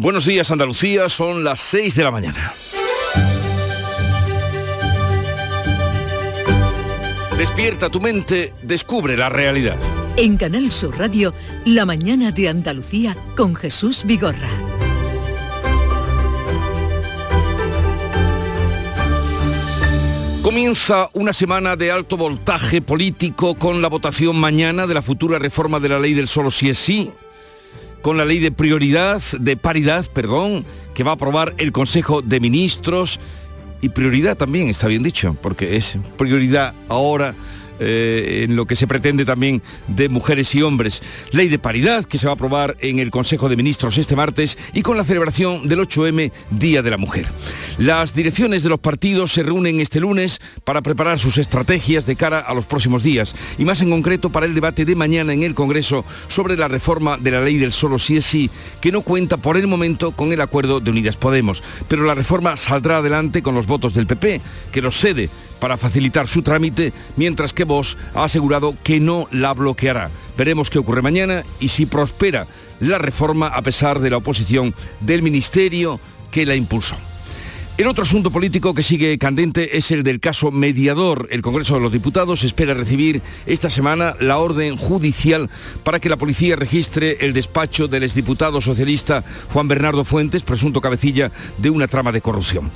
Buenos días Andalucía, son las 6 de la mañana. Despierta tu mente, descubre la realidad. En Canal Sur Radio, La mañana de Andalucía con Jesús Vigorra. Comienza una semana de alto voltaje político con la votación mañana de la futura reforma de la ley del solo si es sí, con la ley de prioridad, de paridad, perdón, que va a aprobar el Consejo de Ministros. Y prioridad también, está bien dicho, porque es prioridad ahora eh, en lo que se pretende también de mujeres y hombres. Ley de paridad que se va a aprobar en el Consejo de Ministros este martes y con la celebración del 8M Día de la Mujer. Las direcciones de los partidos se reúnen este lunes para preparar sus estrategias de cara a los próximos días y más en concreto para el debate de mañana en el Congreso sobre la reforma de la ley del solo sí es sí, que no cuenta por el momento con el acuerdo de Unidas Podemos. Pero la reforma saldrá adelante con los votos del PP, que los cede para facilitar su trámite, mientras que Vox ha asegurado que no la bloqueará. Veremos qué ocurre mañana y si prospera la reforma a pesar de la oposición del Ministerio que la impulsó. El otro asunto político que sigue candente es el del caso mediador. El Congreso de los Diputados espera recibir esta semana la orden judicial para que la policía registre el despacho del exdiputado socialista Juan Bernardo Fuentes, presunto cabecilla de una trama de corrupción.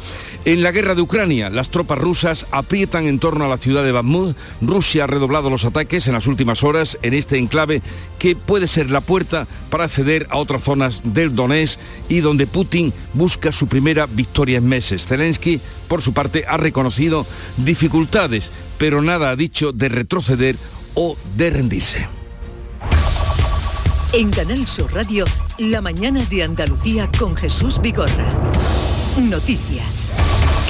En la guerra de Ucrania, las tropas rusas aprietan en torno a la ciudad de Bakhmut. Rusia ha redoblado los ataques en las últimas horas en este enclave que puede ser la puerta para acceder a otras zonas del Donetsk y donde Putin busca su primera victoria en meses. Zelensky, por su parte, ha reconocido dificultades, pero nada ha dicho de retroceder o de rendirse. En Canal Sur Radio, la mañana de Andalucía con Jesús Vigorra. Noticias.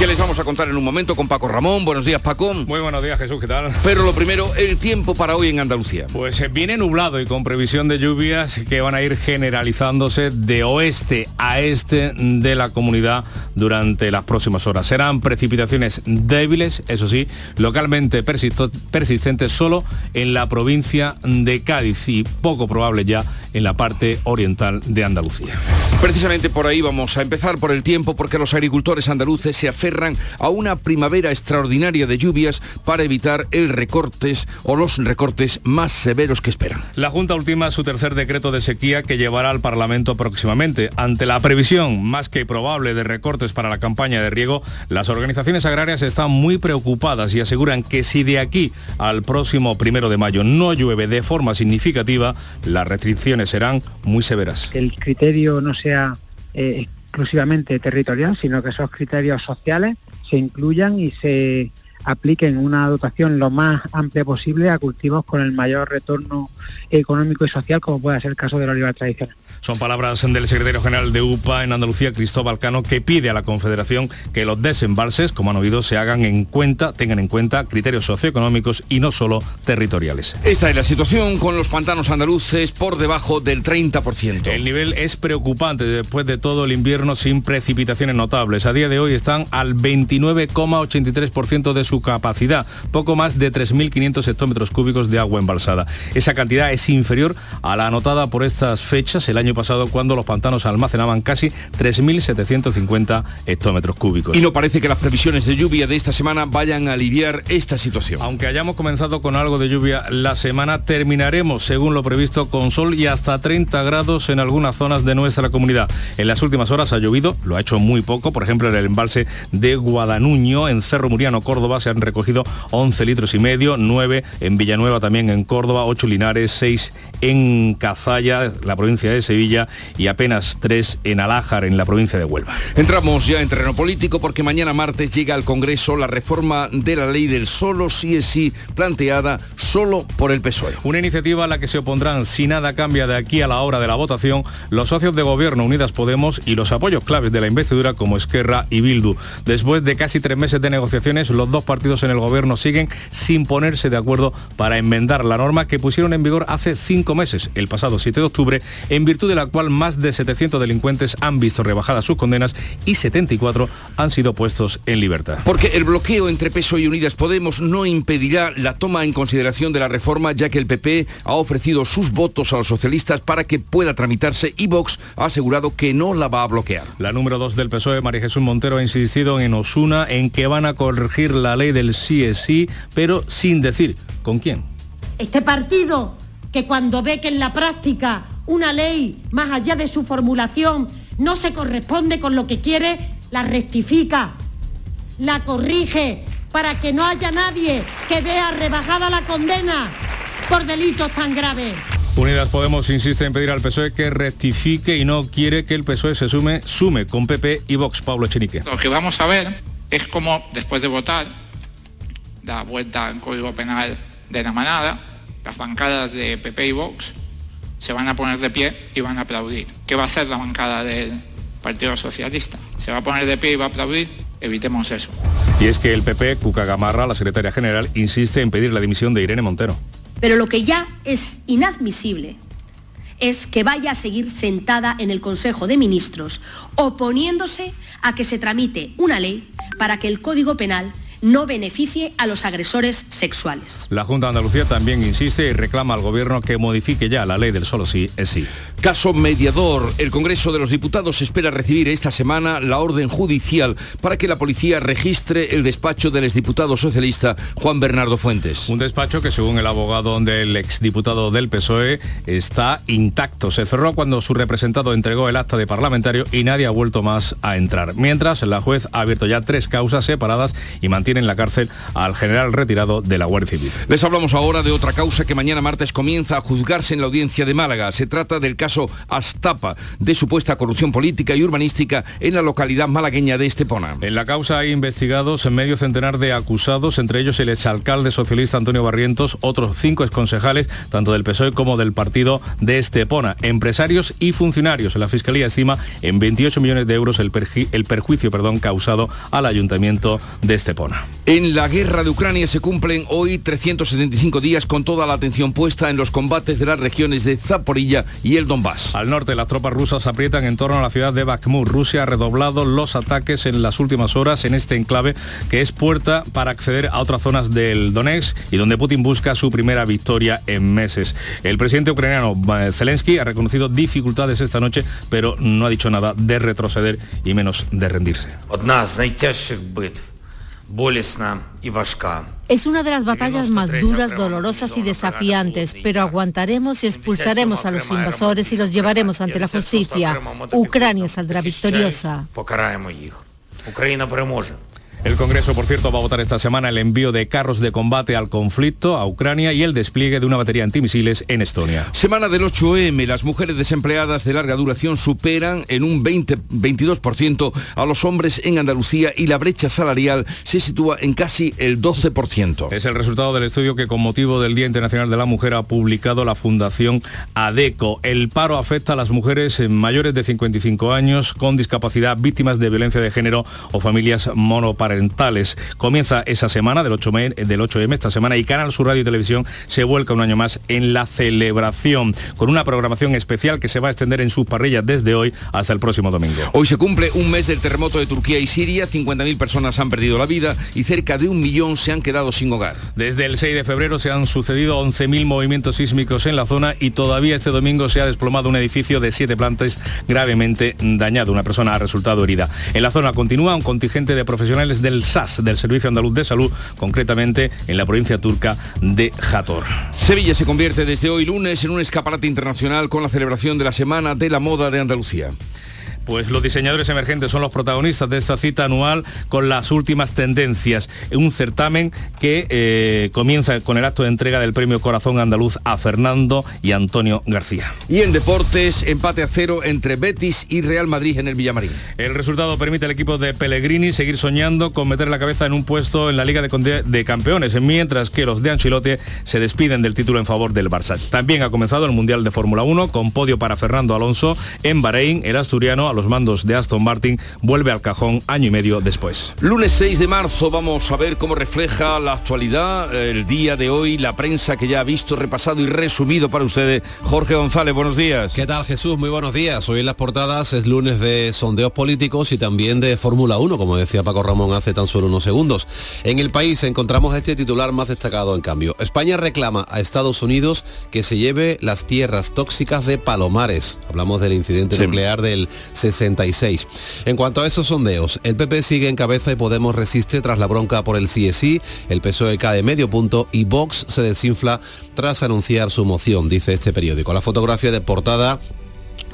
¿Qué les vamos a contar en un momento con Paco Ramón? Buenos días, Paco. Muy buenos días, Jesús, ¿qué tal? Pero lo primero, el tiempo para hoy en Andalucía. Pues eh, viene nublado y con previsión de lluvias que van a ir generalizándose de oeste a este de la comunidad durante las próximas horas. Serán precipitaciones débiles, eso sí, localmente persistentes solo en la provincia de Cádiz y poco probable ya en la parte oriental de Andalucía. Precisamente por ahí vamos a empezar por el tiempo porque los agricultores andaluces se aferran a una primavera extraordinaria de lluvias para evitar el recortes o los recortes más severos que esperan. La Junta ultima su tercer decreto de sequía que llevará al Parlamento próximamente. Ante la previsión más que probable de recortes para la campaña de riego, las organizaciones agrarias están muy preocupadas y aseguran que si de aquí al próximo primero de mayo no llueve de forma significativa, las restricciones serán muy severas. El criterio no sea eh, exclusivamente territorial, sino que esos criterios sociales se incluyan y se apliquen una dotación lo más amplia posible a cultivos con el mayor retorno económico y social, como puede ser el caso de la oliva tradicional. Son palabras del secretario general de UPA en Andalucía, Cristóbal Cano, que pide a la Confederación que los desembalses, como han oído, se hagan en cuenta, tengan en cuenta criterios socioeconómicos y no solo territoriales. Esta es la situación con los pantanos andaluces por debajo del 30%. El nivel es preocupante después de todo el invierno sin precipitaciones notables. A día de hoy están al 29,83% de su capacidad, poco más de 3.500 hectómetros cúbicos de agua embalsada. Esa cantidad es inferior a la anotada por estas fechas el año pasado cuando los pantanos almacenaban casi 3.750 hectómetros cúbicos. Y no parece que las previsiones de lluvia de esta semana vayan a aliviar esta situación. Aunque hayamos comenzado con algo de lluvia la semana, terminaremos, según lo previsto, con sol y hasta 30 grados en algunas zonas de nuestra comunidad. En las últimas horas ha llovido, lo ha hecho muy poco, por ejemplo en el embalse de Guadanuño, en Cerro Muriano, Córdoba, se han recogido 11 litros y medio, 9 en Villanueva también en Córdoba, 8 Linares, 6 en Cazalla, la provincia de Sevilla y apenas tres en Alájar, en la provincia de Huelva. Entramos ya en terreno político porque mañana martes llega al Congreso la reforma de la ley del solo sí es sí planteada solo por el PSOE. Una iniciativa a la que se opondrán si nada cambia de aquí a la hora de la votación los socios de gobierno Unidas Podemos y los apoyos claves de la investidura como Esquerra y Bildu. Después de casi tres meses de negociaciones, los dos partidos en el gobierno siguen sin ponerse de acuerdo para enmendar la norma que pusieron en vigor hace cinco meses, el pasado 7 de octubre, en virtud de la cual más de 700 delincuentes han visto rebajadas sus condenas y 74 han sido puestos en libertad. Porque el bloqueo entre PSOE y Unidas Podemos no impedirá la toma en consideración de la reforma, ya que el PP ha ofrecido sus votos a los socialistas para que pueda tramitarse y Vox ha asegurado que no la va a bloquear. La número 2 del PSOE, María Jesús Montero, ha insistido en Osuna en que van a corregir la ley del sí es sí, pero sin decir con quién. Este partido que cuando ve que en la práctica una ley, más allá de su formulación, no se corresponde con lo que quiere, la rectifica, la corrige, para que no haya nadie que vea rebajada la condena por delitos tan graves. Unidas Podemos insiste en pedir al PSOE que rectifique y no quiere que el PSOE se sume, sume con PP y Vox, Pablo Chenique. Lo que vamos a ver es cómo después de votar, da vuelta al Código Penal de la manada, las bancadas de PP y Vox se van a poner de pie y van a aplaudir. ¿Qué va a hacer la bancada del Partido Socialista? ¿Se va a poner de pie y va a aplaudir? Evitemos eso. Y es que el PP, Cuca Gamarra, la secretaria general, insiste en pedir la dimisión de Irene Montero. Pero lo que ya es inadmisible es que vaya a seguir sentada en el Consejo de Ministros oponiéndose a que se tramite una ley para que el Código Penal no beneficie a los agresores sexuales. La Junta de Andalucía también insiste y reclama al Gobierno que modifique ya la ley del solo sí es sí. Caso mediador. El Congreso de los Diputados espera recibir esta semana la orden judicial para que la policía registre el despacho del exdiputado socialista Juan Bernardo Fuentes. Un despacho que según el abogado del exdiputado del PSOE está intacto. Se cerró cuando su representado entregó el acta de parlamentario y nadie ha vuelto más a entrar. Mientras la juez ha abierto ya tres causas separadas y mantiene en la cárcel al general retirado de la Guardia Civil. Les hablamos ahora de otra causa que mañana martes comienza a juzgarse en la audiencia de Málaga. Se trata del caso Astapa de supuesta corrupción política y urbanística en la localidad malagueña de Estepona. En la causa hay investigados en medio centenar de acusados, entre ellos el exalcalde socialista Antonio Barrientos, otros cinco exconcejales, tanto del PSOE como del partido de Estepona, empresarios y funcionarios. La Fiscalía estima en 28 millones de euros el, el perjuicio perdón, causado al ayuntamiento de Estepona. En la guerra de Ucrania se cumplen hoy 375 días con toda la atención puesta en los combates de las regiones de Zaporilla y el Donbass. Al norte, las tropas rusas aprietan en torno a la ciudad de Bakhmut. Rusia ha redoblado los ataques en las últimas horas en este enclave que es puerta para acceder a otras zonas del Donetsk y donde Putin busca su primera victoria en meses. El presidente ucraniano eh, Zelensky ha reconocido dificultades esta noche, pero no ha dicho nada de retroceder y menos de rendirse. Es una de las batallas más duras, dolorosas y desafiantes, pero aguantaremos y expulsaremos a los invasores y los llevaremos ante la justicia. Ucrania saldrá victoriosa. El Congreso, por cierto, va a votar esta semana el envío de carros de combate al conflicto a Ucrania y el despliegue de una batería antimisiles en Estonia. Semana del 8M. Las mujeres desempleadas de larga duración superan en un 20, 22% a los hombres en Andalucía y la brecha salarial se sitúa en casi el 12%. Es el resultado del estudio que con motivo del Día Internacional de la Mujer ha publicado la Fundación ADECO. El paro afecta a las mujeres mayores de 55 años con discapacidad, víctimas de violencia de género o familias monoparentales Comienza esa semana del 8M, del 8M esta semana y Canal Sur Radio y Televisión se vuelca un año más en la celebración con una programación especial que se va a extender en sus parrillas desde hoy hasta el próximo domingo. Hoy se cumple un mes del terremoto de Turquía y Siria, 50.000 personas han perdido la vida y cerca de un millón se han quedado sin hogar. Desde el 6 de febrero se han sucedido 11.000 movimientos sísmicos en la zona y todavía este domingo se ha desplomado un edificio de siete plantas gravemente dañado. Una persona ha resultado herida. En la zona continúa un contingente de profesionales del SAS, del Servicio Andaluz de Salud, concretamente en la provincia turca de Jator. Sevilla se convierte desde hoy lunes en un escaparate internacional con la celebración de la Semana de la Moda de Andalucía. Pues los diseñadores emergentes son los protagonistas de esta cita anual con las últimas tendencias. Un certamen que eh, comienza con el acto de entrega del premio Corazón Andaluz a Fernando y Antonio García. Y en deportes, empate a cero entre Betis y Real Madrid en el Villamarín. El resultado permite al equipo de Pellegrini seguir soñando con meter la cabeza en un puesto en la Liga de, de Campeones, mientras que los de Ancelotti se despiden del título en favor del Barça. También ha comenzado el Mundial de Fórmula 1 con podio para Fernando Alonso en Bahrein, el asturiano a los mandos de Aston Martin vuelve al cajón año y medio después. Lunes 6 de marzo vamos a ver cómo refleja la actualidad, el día de hoy, la prensa que ya ha visto, repasado y resumido para ustedes. Jorge González, buenos días. ¿Qué tal Jesús? Muy buenos días. Hoy en las portadas es lunes de sondeos políticos y también de Fórmula 1, como decía Paco Ramón hace tan solo unos segundos. En el país encontramos este titular más destacado en cambio. España reclama a Estados Unidos que se lleve las tierras tóxicas de Palomares. Hablamos del incidente nuclear del 66. En cuanto a esos sondeos, el PP sigue en cabeza y Podemos resiste tras la bronca por el CSI, el PSOE cae medio punto y Vox se desinfla tras anunciar su moción, dice este periódico. La fotografía de portada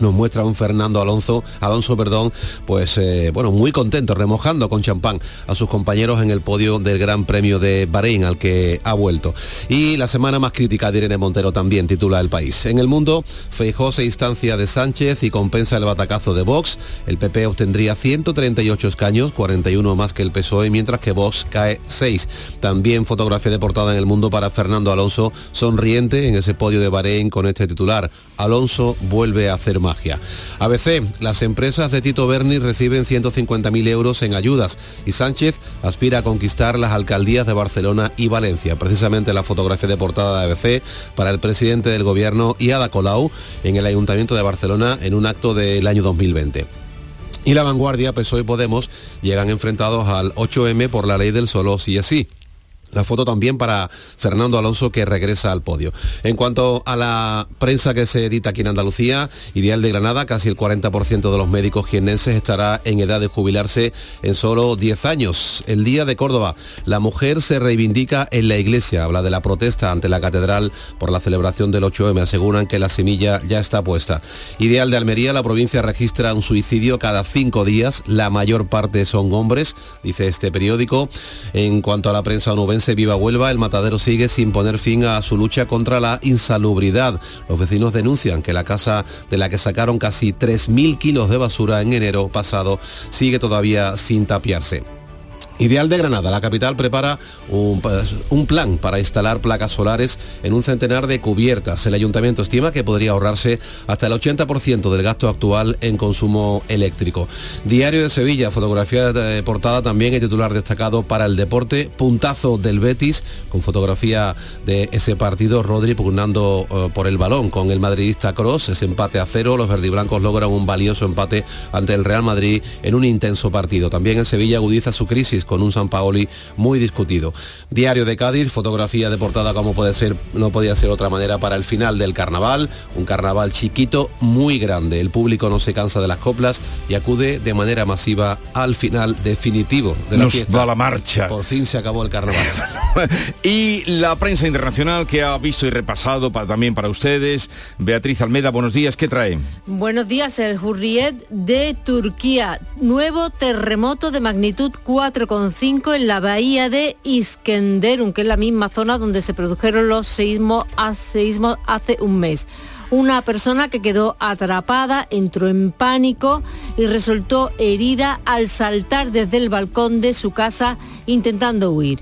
nos muestra un Fernando Alonso, Alonso, perdón, pues eh, bueno, muy contento, remojando con champán a sus compañeros en el podio del Gran Premio de Bahrein al que ha vuelto. Y la semana más crítica de Irene Montero también titula El País. En el mundo, Feijó se instancia de Sánchez y compensa el batacazo de Vox. El PP obtendría 138 escaños, 41 más que el PSOE, mientras que Vox cae 6. También fotografía de portada en el mundo para Fernando Alonso, sonriente en ese podio de Bahrein con este titular. Alonso vuelve a hacer magia. ABC, las empresas de Tito Berni reciben 150.000 euros en ayudas y Sánchez aspira a conquistar las alcaldías de Barcelona y Valencia. Precisamente la fotografía de portada de ABC para el presidente del gobierno y Ada Colau en el Ayuntamiento de Barcelona en un acto del año 2020 y la vanguardia, PSOE y Podemos llegan enfrentados al 8M por la ley del solo sí así. La foto también para Fernando Alonso que regresa al podio. En cuanto a la prensa que se edita aquí en Andalucía, Ideal de Granada, casi el 40% de los médicos jienenses estará en edad de jubilarse en solo 10 años. El Día de Córdoba, la mujer se reivindica en la iglesia, habla de la protesta ante la catedral por la celebración del 8M, aseguran que la semilla ya está puesta. Ideal de Almería, la provincia registra un suicidio cada cinco días, la mayor parte son hombres, dice este periódico. En cuanto a la prensa onubense, se Viva Huelva, el matadero sigue sin poner fin a su lucha contra la insalubridad. Los vecinos denuncian que la casa de la que sacaron casi 3.000 kilos de basura en enero pasado sigue todavía sin tapiarse. Ideal de Granada, la capital prepara un, plan para instalar placas solares en un centenar de cubiertas. El ayuntamiento estima que podría ahorrarse hasta el 80% del gasto actual en consumo eléctrico. Diario de Sevilla, fotografía de portada también el titular destacado para el deporte, puntazo del Betis, con fotografía de ese partido, Rodri pugnando eh, por el balón con el madridista Cross, ese empate a cero, los verdiblancos logran un valioso empate ante el Real Madrid en un intenso partido. También en Sevilla agudiza su crisis con un San Paoli muy discutido. Diario de Cádiz, fotografía de portada como puede ser, no podía ser otra manera para el final del carnaval, un carnaval chiquito muy grande. El público no se cansa de las coplas y acude de manera masiva al final definitivo de la Nos fiesta. va la marcha. Por fin se acabó el carnaval. y la prensa internacional que ha visto y repasado para, también para ustedes. Beatriz Almeda, buenos días, ¿qué trae? Buenos días, el Hurriyet de Turquía. Nuevo terremoto de magnitud 4,5 en la bahía de Iskenderun, que es la misma zona donde se produjeron los seísmos, seísmos hace un mes una persona que quedó atrapada, entró en pánico y resultó herida al saltar desde el balcón de su casa intentando huir.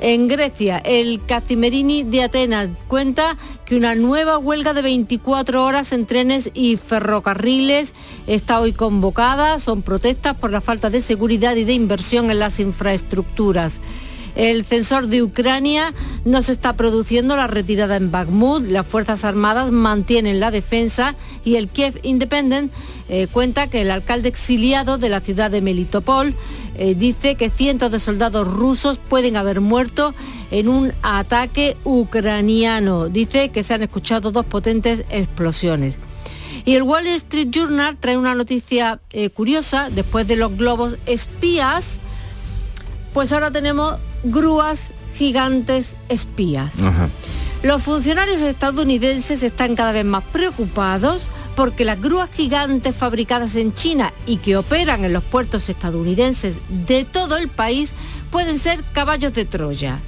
En Grecia, el Cacimerini de Atenas cuenta que una nueva huelga de 24 horas en trenes y ferrocarriles está hoy convocada. Son protestas por la falta de seguridad y de inversión en las infraestructuras. El censor de Ucrania no se está produciendo la retirada en Bakhmut, las Fuerzas Armadas mantienen la defensa y el Kiev Independent eh, cuenta que el alcalde exiliado de la ciudad de Melitopol eh, dice que cientos de soldados rusos pueden haber muerto en un ataque ucraniano. Dice que se han escuchado dos potentes explosiones. Y el Wall Street Journal trae una noticia eh, curiosa, después de los globos espías, pues ahora tenemos grúas gigantes espías. Los funcionarios estadounidenses están cada vez más preocupados porque las grúas gigantes fabricadas en China y que operan en los puertos estadounidenses de todo el país pueden ser caballos de Troya.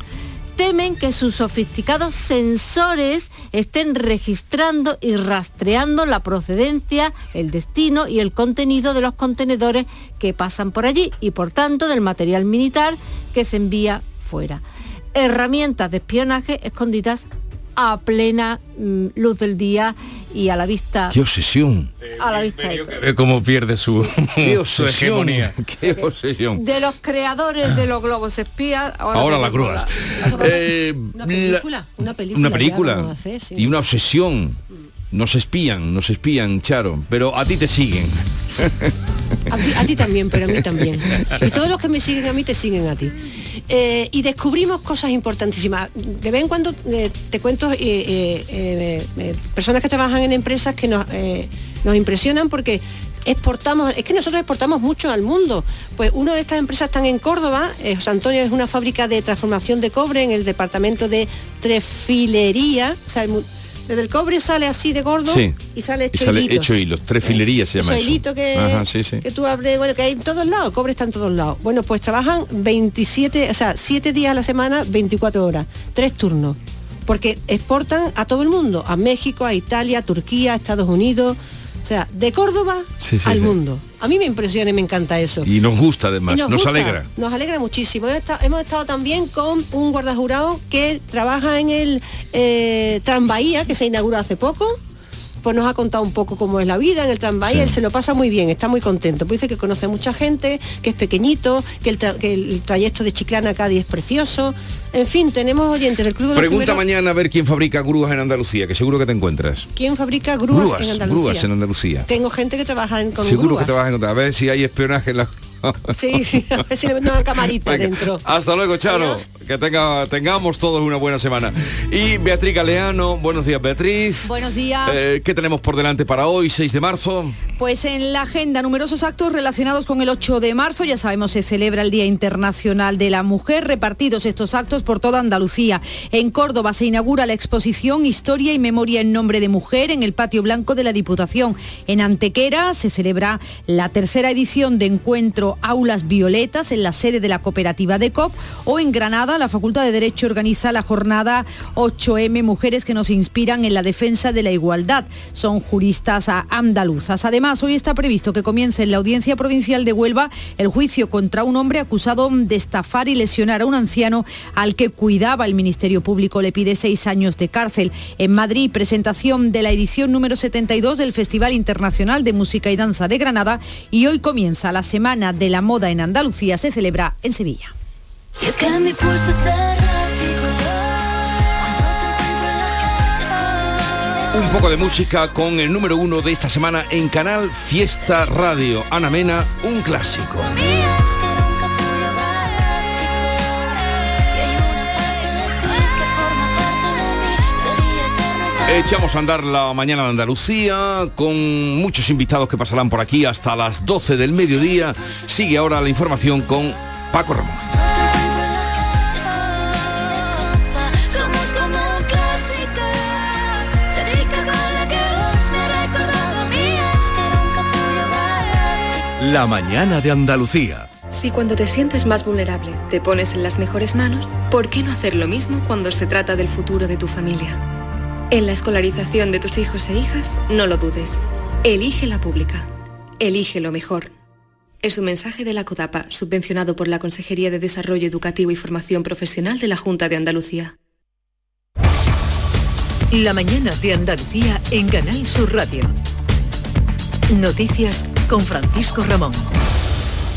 Temen que sus sofisticados sensores estén registrando y rastreando la procedencia, el destino y el contenido de los contenedores que pasan por allí y por tanto del material militar que se envía fuera. Herramientas de espionaje escondidas a plena mm, luz del día y a la vista. ¡Qué obsesión! A la vista de, Ve cómo pierde su, ¡Qué su obsesión! hegemonía. ¡Qué obsesión! de los creadores de los globos espías. Ahora, la- Eh, Una la- película, una película. una película hacer, sí. y una obsesión. Nos espían, nos espían, Charo, pero a ti te siguen. A ti, también, pero a mí también. Y todos los que me siguen a mí te siguen a ti. Eh, y descubrimos cosas importantísimas. De vez en cuando eh, te cuento eh, personas que trabajan en empresas que nos, nos impresionan porque exportamos, es que nosotros exportamos mucho al mundo. Pues una de estas empresas están en Córdoba, eh, José Antonio es una fábrica de transformación de cobre en el departamento de trefilería. O desde el cobre sale así de gordo Sí. y sale Y hecho sale hilitos. hecho hilos, tres filerías se llama Eso, hilito que, Ajá, sí, sí. que tú abres, bueno, que hay en todos lados, cobre está en todos lados. Bueno, pues trabajan 27, o sea, 7 días a la semana, 24 horas, tres turnos. Porque exportan a todo el mundo, a México, a Italia, a Turquía, a Estados Unidos. O sea, de Córdoba Sí, sí, al sí. mundo. A mí me impresiona y me encanta eso. Y nos gusta además, nos, gusta, alegra. Nos alegra muchísimo. Hemos estado, hemos estado también con un guardajurado que trabaja en el eh, Tranvía, que se inauguró hace poco. Pues nos ha contado un poco cómo es la vida en el Tranvía. Sí. Él se lo pasa muy bien, está muy contento. Pues dice que conoce mucha gente, que es pequeñito, que el, tra- que el trayecto de Chiclana a Cádiz es precioso. En fin, tenemos oyentes del Club de los Pregunta mañana a ver quién fabrica grúas en Andalucía, que seguro que te encuentras. ¿Quién fabrica grúas, Grúas, en Andalucía? grúas en Andalucía. Tengo gente que trabaja en, con Seguro grúas. que te vas a ver si hay espionaje en la... Sí, sí, a ver si le meten una camarita Venga, dentro. Hasta luego, Charo. Adiós. Que tenga, tengamos todos una buena semana. Y Beatriz Galeano, buenos días, Beatriz. Buenos días. Eh, ¿Qué tenemos por delante para hoy, 6 de marzo? Pues en la agenda numerosos actos relacionados con el 8 de marzo, ya sabemos se celebra el Día Internacional de la Mujer, repartidos estos actos por toda Andalucía. En Córdoba se inaugura la exposición Historia y Memoria en Nombre de Mujer en el Patio Blanco de la Diputación. En Antequera se celebra la tercera edición de Encuentro Aulas Violetas en la sede de la cooperativa de COP o en Granada la Facultad de Derecho organiza la jornada 8M Mujeres que nos inspiran en la defensa de la igualdad. Son juristas a- andaluzas. Además, hoy está previsto que comience en la Audiencia Provincial de Huelva el juicio contra un hombre acusado de estafar y lesionar a un anciano al que cuidaba el Ministerio Público. Le pide seis años de cárcel. En Madrid, presentación de la edición número 72 del Festival Internacional de Música y Danza de Granada y hoy comienza la Semana de la Moda en Andalucía. Se celebra en Sevilla. Es que mi pulso Un poco de música con el número uno de esta semana en Canal Fiesta Radio. Ana Mena, un clásico. Echamos a andar la mañana de Andalucía con muchos invitados que pasarán por aquí hasta las 12 del mediodía. Sigue ahora la información con Paco Ramón. La mañana de Andalucía. Si cuando te sientes más vulnerable te pones en las mejores manos, ¿por qué no hacer lo mismo cuando se trata del futuro de tu familia? En la escolarización de tus hijos e hijas, no lo dudes. Elige la pública. Elige lo mejor. Es un mensaje de la CODAPA, subvencionado por la Consejería de Desarrollo Educativo y Formación Profesional de la Junta de Andalucía. La mañana de Andalucía en Canal Sur Radio. Noticias con Francisco Ramón.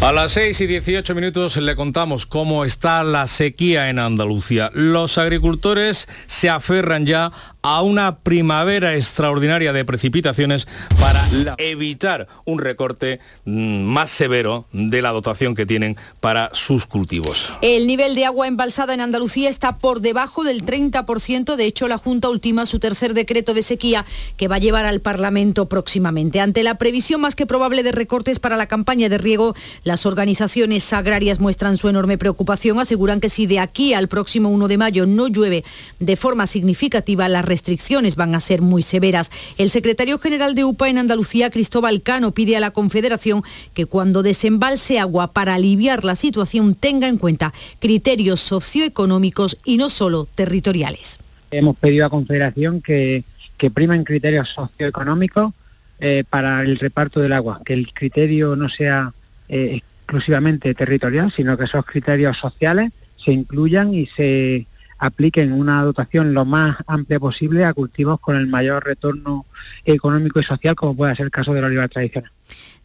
A las 6 y 18 minutos le contamos cómo está la sequía en Andalucía. Los agricultores se aferran ya a una primavera extraordinaria de precipitaciones para evitar un recorte mm, más severo de la dotación que tienen para sus cultivos. El nivel de agua embalsada en Andalucía está por debajo del 30%. De hecho, la Junta ultima su tercer decreto de sequía que va a llevar al Parlamento próximamente. Ante la previsión más que probable de recortes para la campaña de riego, las organizaciones agrarias muestran su enorme preocupación. Aseguran que si de aquí al próximo 1 de mayo no llueve de forma significativa, las restricciones van a ser muy severas. El secretario general de UPA en Andalucía, Cristóbal Cano, pide a la Confederación que cuando desembalse agua para aliviar la situación tenga en cuenta criterios socioeconómicos y no solo territoriales. Hemos pedido a Confederación que, que primen criterios socioeconómicos eh, para el reparto del agua, que el criterio no sea eh, exclusivamente territorial, sino que esos criterios sociales se incluyan y se apliquen una dotación lo más amplia posible a cultivos con el mayor retorno económico y social, como puede ser el caso del olivar tradicional.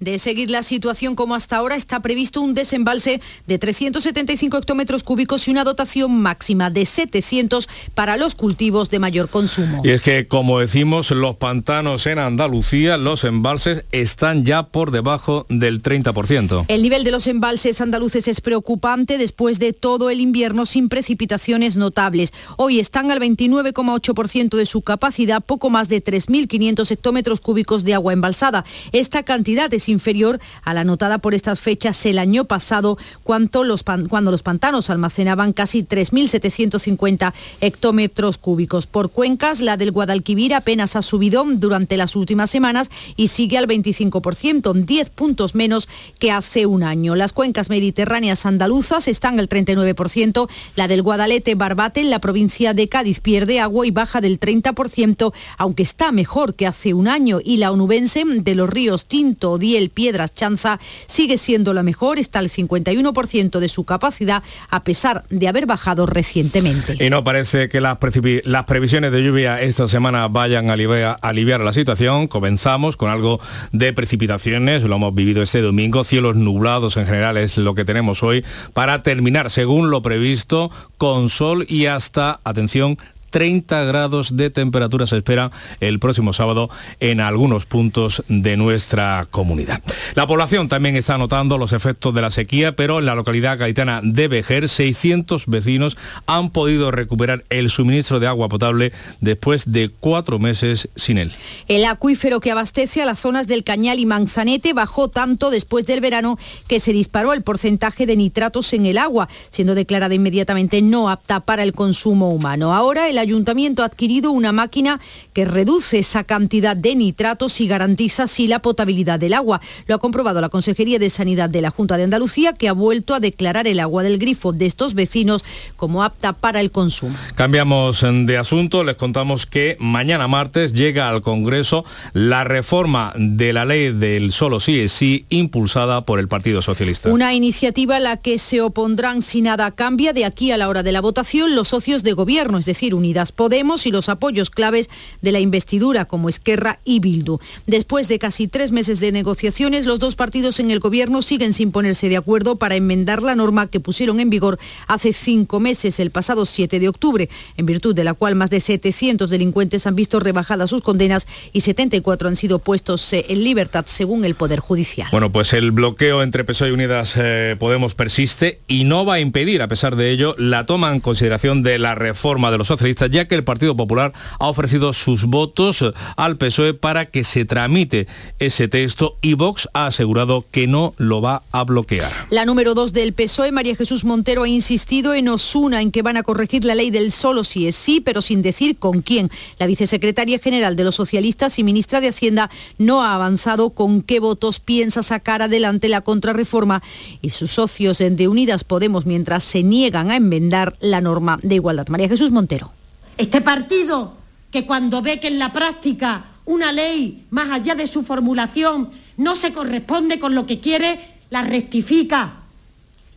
De seguir la situación como hasta ahora, está previsto un desembalse de 375 hectómetros cúbicos y una dotación máxima de 700 para los cultivos de mayor consumo. Y es que, como decimos, los pantanos en Andalucía, los embalses están ya por debajo del 30%. El nivel de los embalses andaluces es preocupante después de todo el invierno sin precipitaciones notables. Hoy están al 29,8% de su capacidad, poco más de 3.500 hectómetros cúbicos de agua embalsada. Esta cantidad es inferior a la anotada por estas fechas el año pasado, cuando los, cuando los pantanos almacenaban casi 3.750 hectómetros cúbicos. Por cuencas, la del Guadalquivir apenas ha subido durante las últimas semanas y sigue al 25%, 10 puntos menos que hace un año. Las cuencas mediterráneas andaluzas están al 39%, la del Guadalete Barbate en la provincia de Cádiz pierde agua y baja del 30%, aunque está mejor que hace un año, y la onubense de los ríos Tinto, Diel, Piedras, Chanza sigue siendo la mejor, está al 51% de su capacidad, a pesar de haber bajado recientemente. Y no parece que las, las previsiones de lluvia esta semana vayan a aliviar, a aliviar la situación. Comenzamos con algo de precipitaciones, lo hemos vivido este domingo, cielos nublados en general es lo que tenemos hoy, para terminar, según lo previsto, con sol y hasta, atención, 30 grados de temperatura se espera el próximo sábado en algunos puntos de nuestra comunidad. La población también está notando los efectos de la sequía, pero en la localidad gaditana de Vejer, 600 vecinos han podido recuperar el suministro de agua potable después de cuatro meses sin él. El acuífero que abastece a las zonas del Cañal y Manzanete bajó tanto después del verano que se disparó el porcentaje de nitratos en el agua, siendo declarada inmediatamente no apta para el consumo humano. Ahora el ayuntamiento ha adquirido una máquina que reduce esa cantidad de nitratos y garantiza así la potabilidad del agua. Lo ha comprobado la Consejería de Sanidad de la Junta de Andalucía, que ha vuelto a declarar el agua del grifo de estos vecinos como apta para el consumo. Cambiamos de asunto, les contamos que mañana martes llega al Congreso la reforma de la ley del solo sí es sí impulsada por el Partido Socialista. Una iniciativa a la que se opondrán si nada cambia de aquí a la hora de la votación los socios de gobierno, es decir, Unidas Podemos y los apoyos claves de la investidura como Esquerra y Bildu. Después de casi tres meses de negociaciones, los dos partidos en el gobierno siguen sin ponerse de acuerdo para enmendar la norma que pusieron en vigor hace cinco meses, el pasado 7 de octubre, en virtud de la cual más de 700 delincuentes han visto rebajadas sus condenas y 74 han sido puestos eh, en libertad según el Poder Judicial. Bueno, pues el bloqueo entre PSOE y Unidas eh, Podemos persiste y no va a impedir, a pesar de ello, la toma en consideración de la reforma de los socialistas, ya que el Partido Popular ha ofrecido sus votos eh, al PSOE para que se tramite ese texto y Vox ha asegurado que no lo va a bloquear. La número dos del PSOE, María Jesús Montero, ha insistido en Osuna en que van a corregir la ley del solo si es sí, pero sin decir con quién. La vicesecretaria general de los socialistas y ministra de Hacienda no ha avanzado con qué votos piensa sacar adelante la contrarreforma y sus socios de Unidas Podemos mientras se niegan a enmendar la norma de igualdad. María Jesús Montero. Este partido que cuando ve que en la práctica una ley, más allá de su formulación, no se corresponde con lo que quiere, la rectifica,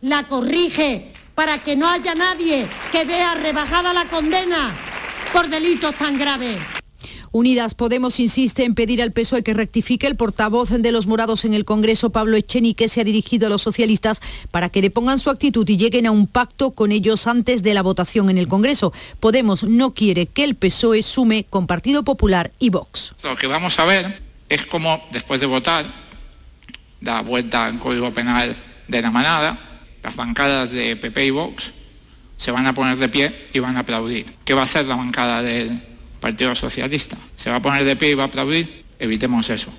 la corrige, para que no haya nadie que vea rebajada la condena por delitos tan graves. Unidas Podemos insiste en pedir al PSOE que rectifique el portavoz de los morados en el Congreso, Pablo Echenique, se ha dirigido a los socialistas para que depongan su actitud y lleguen a un pacto con ellos antes de la votación en el Congreso. Podemos no quiere que el PSOE sume con Partido Popular y Vox. Lo que vamos a ver es cómo después de votar, da vuelta al Código Penal de la manada, las bancadas de PP y Vox se van a poner de pie y van a aplaudir. ¿Qué va a hacer la bancada del Partido Socialista? ¿Se va a poner de pie y va a aplaudir? Evitemos eso.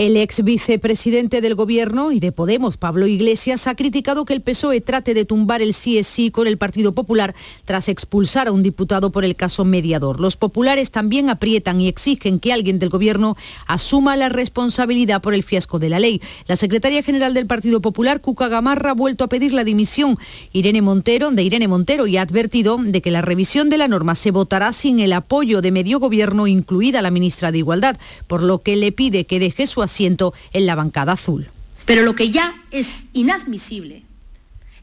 El ex vicepresidente del Gobierno y de Podemos, Pablo Iglesias, ha criticado que el PSOE trate de tumbar el sí es sí con el Partido Popular tras expulsar a un diputado por el caso mediador. Los populares también aprietan y exigen que alguien del Gobierno asuma la responsabilidad por el fiasco de la ley. La secretaria general del Partido Popular, Cuca Gamarra, ha vuelto a pedir la dimisión Irene Montero, de Irene Montero y ha advertido de que la revisión de la norma se votará sin el apoyo de medio gobierno, incluida la ministra de Igualdad, por lo que le pide que deje su asiento en la bancada azul. Pero lo que ya es inadmisible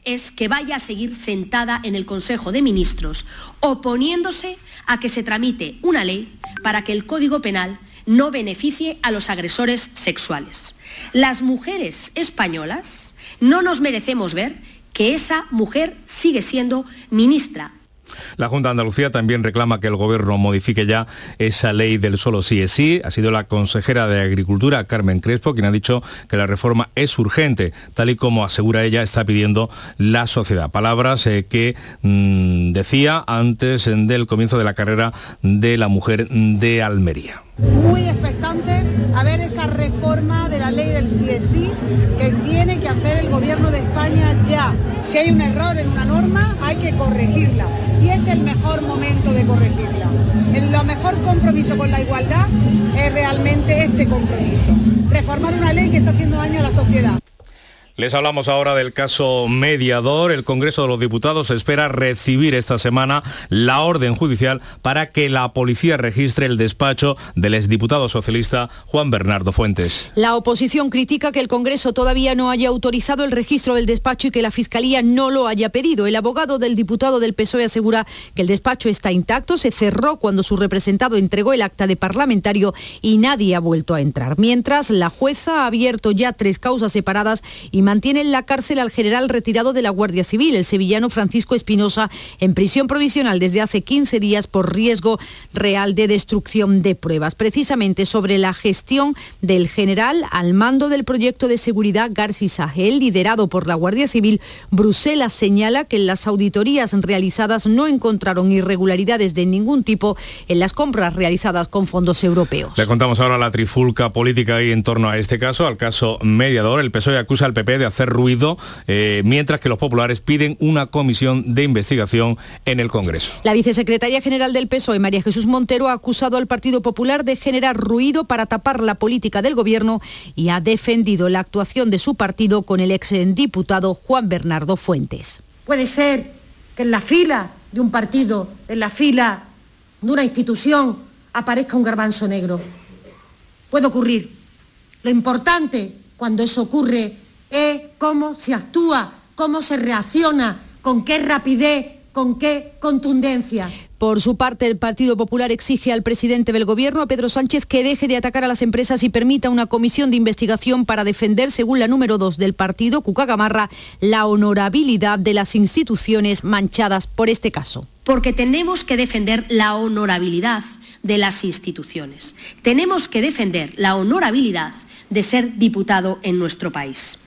es que vaya a seguir sentada en el Consejo de Ministros, oponiéndose a que se tramite una ley para que el Código Penal no beneficie a los agresores sexuales. Las mujeres españolas no nos merecemos ver que esa mujer sigue siendo ministra La Junta de Andalucía también reclama que el Gobierno modifique ya esa ley del solo sí es sí. Ha sido la consejera de Agricultura, Carmen Crespo, quien ha dicho que la reforma es urgente, tal y como asegura ella está pidiendo la sociedad. Palabras eh, que mm, decía antes del comienzo de la carrera de la mujer de Almería. Muy expectante a ver esa reforma de la ley del sí que tiene que hacer el gobierno de España ya. Si hay un error en una norma, hay que corregirla. Y es el mejor momento de corregirla. El lo mejor compromiso con la igualdad es realmente este compromiso. Reformar una ley que está haciendo daño a la sociedad. Les hablamos ahora del caso mediador. El Congreso de los Diputados espera recibir esta semana la orden judicial para que la policía registre el despacho del exdiputado socialista Juan Bernardo Fuentes. La oposición critica que el Congreso todavía no haya autorizado el registro del despacho y que la Fiscalía no lo haya pedido. El abogado del diputado del PSOE asegura que el despacho está intacto, se cerró cuando su representado entregó el acta de parlamentario y nadie ha vuelto a entrar. Mientras, la jueza ha abierto ya tres causas separadas y mantiene en la cárcel al general retirado de la Guardia Civil, el sevillano Francisco Espinosa, en prisión provisional desde hace 15 días por riesgo real de destrucción de pruebas. Precisamente sobre la gestión del general al mando del proyecto de seguridad García Sahel, liderado por la Guardia Civil, Bruselas señala que en las auditorías realizadas no encontraron irregularidades de ningún tipo en las compras realizadas con fondos europeos. Le contamos ahora la trifulca política ahí en torno a este caso, al caso mediador. El PSOE acusa al PP de hacer ruido, eh, mientras que los populares piden una comisión de investigación en el Congreso. La vicesecretaria general del PSOE, María Jesús Montero, ha acusado al Partido Popular de generar ruido para tapar la política del Gobierno y ha defendido la actuación de su partido con el exdiputado Juan Bernardo Fuentes. Puede ser que en la fila de un partido, en la fila de una institución, aparezca un garbanzo negro. Puede ocurrir. Lo importante cuando eso ocurre es cómo se actúa, cómo se reacciona, con qué rapidez, con qué contundencia. Por su parte, el Partido Popular exige al presidente del Gobierno, a Pedro Sánchez, que deje de atacar a las empresas y permita una comisión de investigación para defender, según la número 2 del partido, Cuca Gamarra, la honorabilidad de las instituciones manchadas por este caso. porque tenemos que defender la honorabilidad de las instituciones. Tenemos que defender la honorabilidad de ser diputado en nuestro país.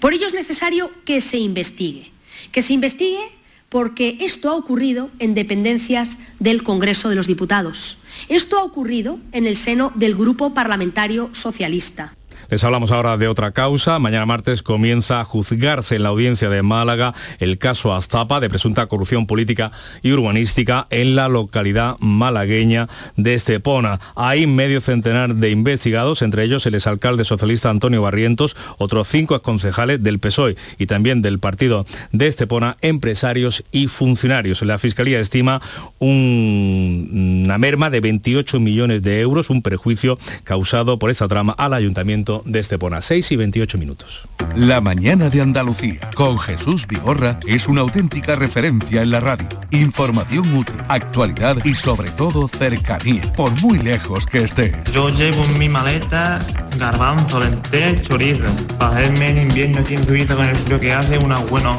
Por ello es necesario que se investigue, que se investigue porque esto ha ocurrido en dependencias del Congreso de los Diputados. Esto ha ocurrido en el seno del Grupo Parlamentario Socialista. Les hablamos ahora de otra causa. Mañana martes comienza a juzgarse en la audiencia de Málaga el caso Astapa de presunta corrupción política y urbanística en la localidad malagueña de Estepona. Hay medio centenar de investigados, entre ellos el exalcalde socialista Antonio Barrientos, otros cinco exconcejales del PSOE y también del partido de Estepona, empresarios y funcionarios. La Fiscalía estima un- una merma de 28 millones de euros, un perjuicio causado por esta trama al ayuntamiento de Estepona. 6 y 28 minutos. La mañana de Andalucía con Jesús Vigorra es una auténtica referencia en la radio. Información útil, actualidad y sobre todo cercanía, por muy lejos que estés. Yo llevo en mi maleta garbanzo, lentejas, chorizo. Para hacerme en invierno aquí en Suiza con el frío que hace, unas buenas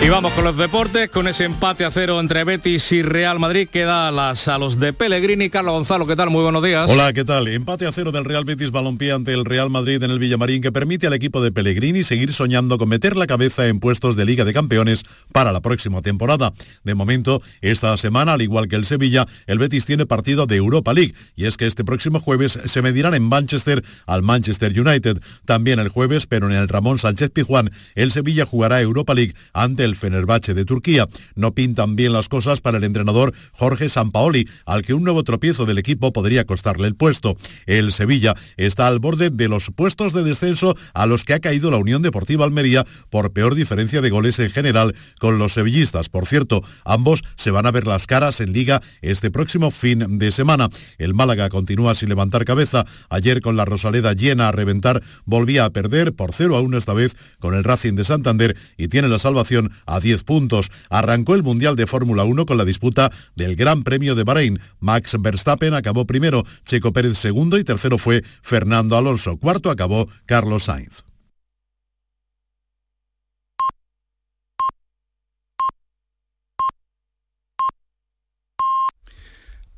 Y vamos con los deportes, con ese empate a cero entre Betis y Real Madrid. Queda las, a los de Pellegrini. Carlos Gonzalo, ¿qué tal? Muy buenos días. Hola, ¿qué tal? Empate a cero del Real Betis Balompié ante el Real Madrid en el Villamarín que permite al equipo de Pellegrini seguir soñando con meter la cabeza en puestos de Liga de Campeones para la próxima temporada. De momento, esta semana, al igual que el Sevilla, el Betis tiene partido de Europa League y es que este próximo jueves se medirán en Manchester al Manchester United. También el jueves, pero en el Ramón Sánchez Pizjuán, el Sevilla jugará Europa League ante el Fenerbahce de Turquía. No pintan bien las cosas para el entrenador Jorge Sampaoli, al que un nuevo tropiezo del equipo podría costarle el puesto. El Sevilla está al borde de los puestos de descenso a los que ha caído la Unión Deportiva Almería por peor diferencia de goles en general con los sevillistas. Por cierto, ambos se van a ver las caras en liga este próximo fin de semana. El Málaga continúa sin levantar cabeza. Ayer con la Rosaleda llena a reventar volvía a perder por 0 a 1 esta vez con el Racing de Santander y tiene la salvación a 10 puntos. Arrancó el Mundial de Fórmula 1 con la disputa del Gran Premio de Bahrein. Max Verstappen acabó primero, Checo Pérez segundo y tercero fue Fernando Alonso. Cuarto acabó Carlos Sainz.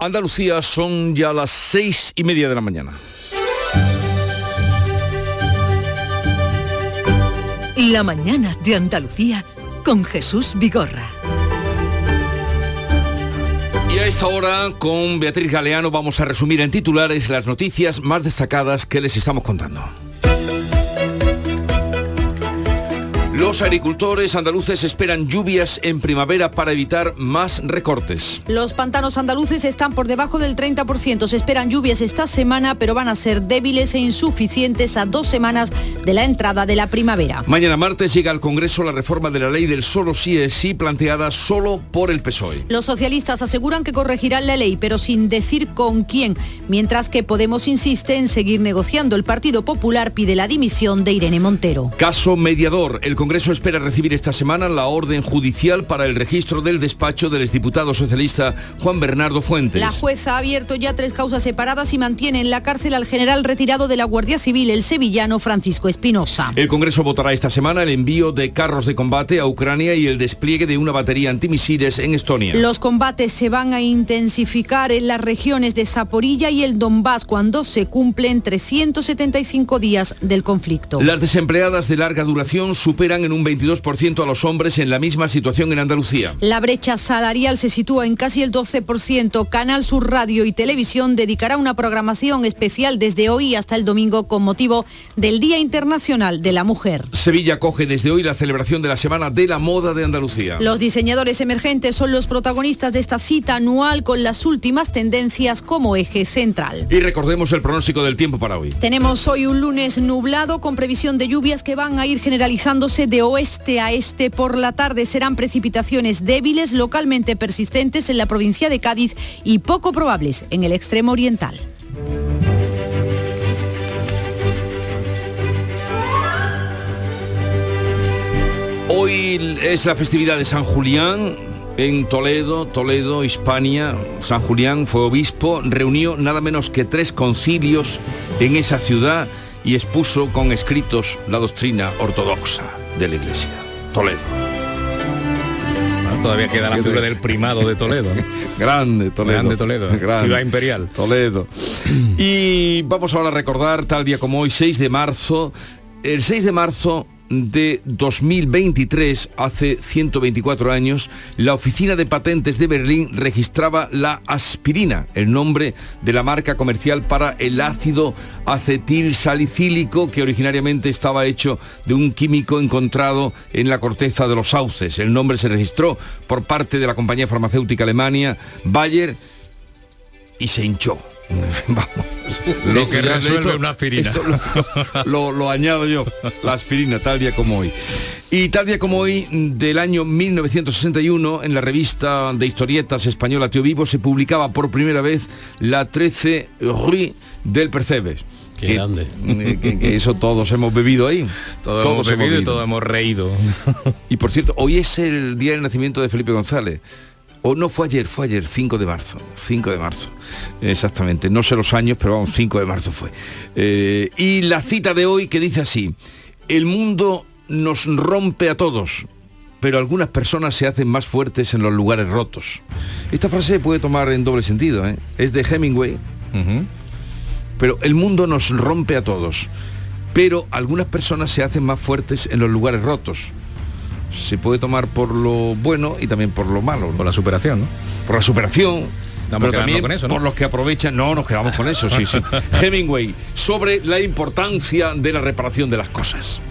Andalucía son ya las seis y media de la mañana. La mañana de Andalucía con Jesús Vigorra. Y a esta hora, con Beatriz Galeano, vamos a resumir en titulares las noticias más destacadas que les estamos contando. Los agricultores andaluces esperan lluvias en primavera para evitar más recortes. Los pantanos andaluces están por debajo del 30%. Se esperan lluvias esta semana, pero van a ser débiles e insuficientes a dos semanas de la entrada de la primavera. Mañana martes llega al Congreso la reforma de la ley del solo sí es sí planteada solo por el PSOE. Los socialistas aseguran que corregirán la ley, pero sin decir con quién, mientras que Podemos insiste en seguir negociando. El Partido Popular pide la dimisión de Irene Montero. Caso mediador. El Congreso espera recibir esta semana la orden judicial para el registro del despacho del exdiputado socialista Juan Bernardo Fuentes. La jueza ha abierto ya tres causas separadas y mantiene en la cárcel al general retirado de la Guardia Civil, el sevillano Francisco Espinosa. El Congreso votará esta semana el envío de carros de combate a Ucrania y el despliegue de una batería antimisiles en Estonia. Los combates se van a intensificar en las regiones de Zaporilla y el Donbass cuando se cumplen 375 días del conflicto. Las desempleadas de larga duración superan en un 22% a los hombres en la misma situación en Andalucía. La brecha salarial se sitúa en casi el 12%. Canal Sur Radio y Televisión dedicará una programación especial desde hoy hasta el domingo con motivo del Día Internacional de la Mujer. Sevilla coge desde hoy la celebración de la Semana de la Moda de Andalucía. Los diseñadores emergentes son los protagonistas de esta cita anual con las últimas tendencias como eje central. Y recordemos el pronóstico del tiempo para hoy. Tenemos hoy un lunes nublado con previsión de lluvias que van a ir generalizándose de oeste a este por la tarde. Serán precipitaciones débiles, localmente persistentes en la provincia de Cádiz y poco probables en el extremo oriental. Hoy es la festividad de San Julián en Toledo, Toledo, Hispania. San Julián fue obispo, reunió nada menos que tres concilios en esa ciudad y expuso con escritos la doctrina ortodoxa de la Iglesia. Toledo. Bueno, todavía queda la figura del primado de Toledo. ¿no? Grande Toledo. Grande Toledo. Grande. Ciudad imperial. Toledo. Y vamos ahora a recordar, tal día como hoy, 6 de marzo, el 6 de marzo de 2023, hace 124 años, la Oficina de Patentes de Berlín registraba la aspirina, el nombre de la marca comercial para el ácido acetil salicílico que originariamente estaba hecho de un químico encontrado en la corteza de los sauces. El nombre se registró por parte de la compañía farmacéutica alemania Bayer y se hinchó. Vamos. Lo Esto que resuelve esto- una aspirina. esto lo, lo- lo añado yo, la aspirina, tal día como hoy. Y tal día como hoy, del año 1961, en la revista de historietas española Tío Vivo, se publicaba por primera vez la 13 Rue del Percebes. Qué Que- grande. eh, que, que eso todos hemos bebido ahí. Todos hemos bebido y todos hemos reído. Y por cierto, hoy es el día del nacimiento de Felipe González. O no fue ayer, fue ayer, 5 de marzo. 5 de marzo. Exactamente. No sé los años, pero vamos, 5 de marzo fue. Eh, y la cita de hoy que dice así. El mundo nos rompe a todos, pero algunas personas se hacen más fuertes en los lugares rotos. Esta frase se puede tomar en doble sentido. ¿eh? Es de Hemingway. Pero el mundo nos rompe a todos, pero algunas personas se hacen más fuertes en los lugares rotos se puede tomar por lo bueno y también por lo malo. Por la superación, ¿no? Por la superación. Estamos pero también con eso, ¿no? por los que aprovechan, no, nos quedamos con eso, sí, sí. Hemingway, sobre la importancia de la reparación de las cosas.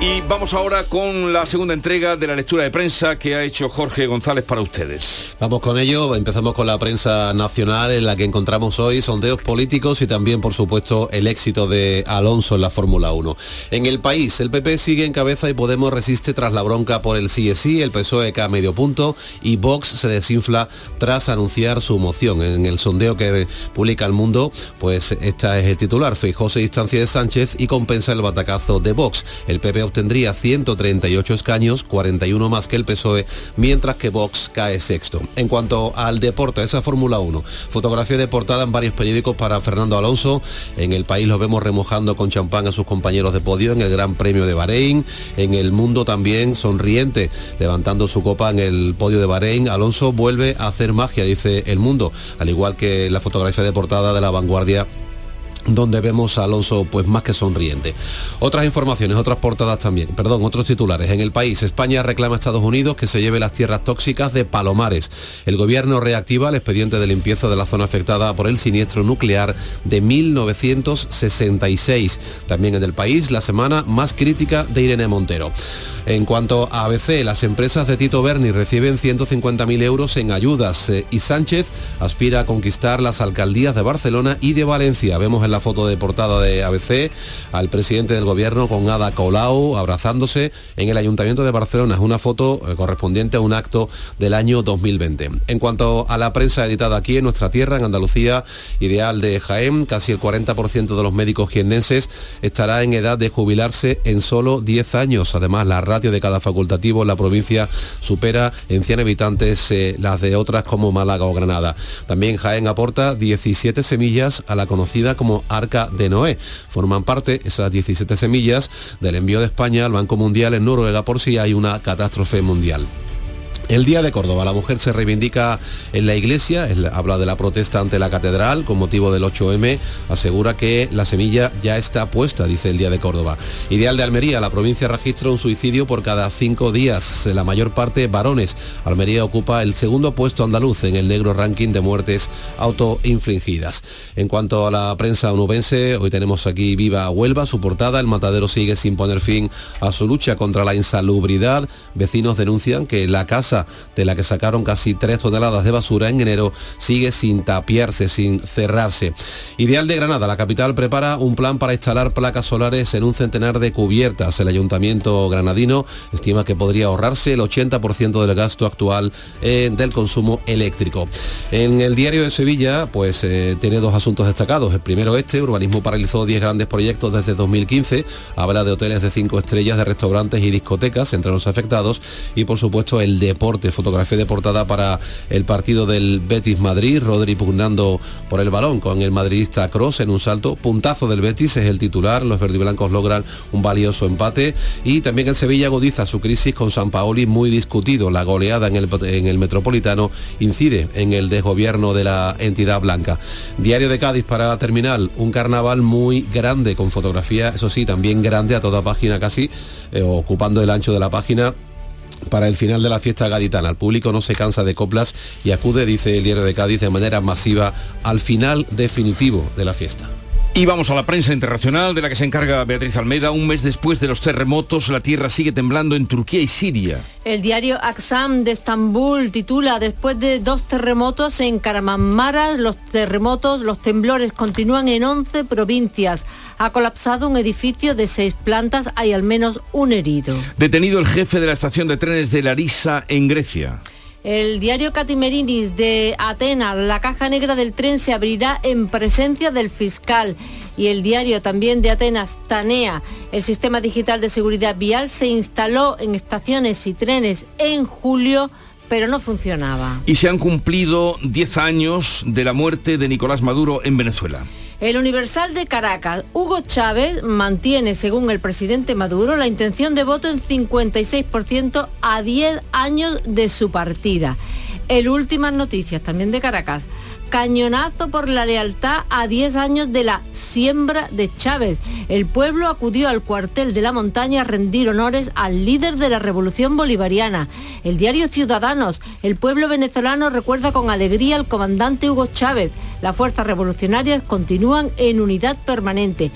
Y vamos ahora con la segunda entrega de la lectura de prensa que ha hecho Jorge González para ustedes. Vamos con ello, empezamos con la prensa nacional en la que encontramos hoy sondeos políticos y también, por supuesto, el éxito de Alonso en la Fórmula 1. En el país, el PP sigue en cabeza y Podemos resiste tras la bronca por el sí sí, el PSOE cae a medio punto y Vox se desinfla tras anunciar su moción. En el sondeo que publica El Mundo, pues esta es el titular. Feijóo se distancia de Sánchez y compensa el batacazo de Vox. El PP obtendría 138 escaños, 41 más que el PSOE, mientras que Vox cae sexto. En cuanto al deporte, esa Fórmula 1, fotografía de portada en varios periódicos para Fernando Alonso. En el país lo vemos remojando con champán a sus compañeros de podio en el Gran Premio de Bahrein. En el mundo también sonriente, levantando su copa en el podio de Bahrein. Alonso vuelve a hacer magia, dice el mundo, al igual que la fotografía de portada de la vanguardia donde vemos a Alonso pues más que sonriente. Otras informaciones, otras portadas también, perdón, otros titulares. En el país, España reclama a Estados Unidos que se lleve las tierras tóxicas de Palomares. El gobierno reactiva el expediente de limpieza de la zona afectada por el siniestro nuclear de 1966. También en el país, la semana más crítica de Irene Montero. En cuanto a ABC, las empresas de Tito Berni reciben 150.000 euros en ayudas eh, y Sánchez aspira a conquistar las alcaldías de Barcelona y de Valencia. Vemos en la foto de portada de ABC al presidente del gobierno con Ada Colau abrazándose en el Ayuntamiento de Barcelona. Es una foto eh, correspondiente a un acto del año 2020. En cuanto a la prensa editada aquí en nuestra tierra, en Andalucía, ideal de Jaén, casi el 40% de los médicos jiennenses estará en edad de jubilarse en solo 10 años. Además, la ratio de cada facultativo en la provincia supera en 100 habitantes eh, las de otras como Málaga o Granada. También Jaén aporta 17 semillas a la conocida como Arca de Noé. Forman parte esas 17 semillas del envío de España al Banco Mundial en Noruega por si hay una catástrofe mundial. El Día de Córdoba, la mujer se reivindica en la iglesia, es la- habla de la protesta ante la catedral con motivo del 8M, asegura que la semilla ya está puesta, dice el Día de Córdoba. Ideal de Almería, la provincia registra un suicidio por cada cinco días, la mayor parte varones. Almería ocupa el segundo puesto andaluz en el negro ranking de muertes autoinfligidas. En cuanto a la prensa onubense, hoy tenemos aquí Viva Huelva, su portada, el matadero sigue sin poner fin a su lucha contra la insalubridad. Vecinos denuncian que la casa de la que sacaron casi tres toneladas de basura en enero sigue sin tapiarse, sin cerrarse. Ideal de Granada, la capital prepara un plan para instalar placas solares en un centenar de cubiertas. El ayuntamiento granadino estima que podría ahorrarse el 80% del gasto actual eh, del consumo eléctrico. En el diario de Sevilla, pues eh, tiene dos asuntos destacados. El primero este, urbanismo paralizó 10 grandes proyectos desde 2015. Habla de hoteles de cinco estrellas, de restaurantes y discotecas entre los afectados. Y por supuesto el deporte, fotografía de portada para el partido del Betis Madrid, Rodri pugnando por el balón con el madridista Cross en un salto. Puntazo del Betis es el titular. Los verdiblancos logran un valioso empate. Y también el Sevilla agudiza su crisis con San Paoli muy discutido. La goleada en el, en el Metropolitano incide en el desgobierno de la entidad blanca. Diario de Cádiz para terminar, un carnaval muy grande con fotografía, eso sí, también grande a toda página casi, eh, ocupando el ancho de la página para el final de la fiesta gaditana. El público no se cansa de coplas y acude, dice el diario de Cádiz, de manera masiva al final definitivo de la fiesta. Y vamos a la prensa internacional de la que se encarga Beatriz Almeida. Un mes después de los terremotos, la tierra sigue temblando en Turquía y Siria. El diario Aksam de Estambul titula Después de dos terremotos en Karamanmaras, los terremotos, los temblores continúan en 11 provincias. Ha colapsado un edificio de seis plantas, hay al menos un herido. Detenido el jefe de la estación de trenes de Larissa en Grecia. El diario Catimerinis de Atenas, la caja negra del tren se abrirá en presencia del fiscal. Y el diario también de Atenas, Tanea, el sistema digital de seguridad vial se instaló en estaciones y trenes en julio, pero no funcionaba. Y se han cumplido 10 años de la muerte de Nicolás Maduro en Venezuela. El Universal de Caracas, Hugo Chávez mantiene, según el presidente Maduro, la intención de voto en 56% a 10 años de su partida. El Últimas Noticias, también de Caracas, cañonazo por la lealtad a 10 años de la siembra de Chávez. El pueblo acudió al cuartel de la montaña a rendir honores al líder de la revolución bolivariana. El diario Ciudadanos, el pueblo venezolano recuerda con alegría al comandante Hugo Chávez. Las fuerzas revolucionarias continúan en unidad permanente.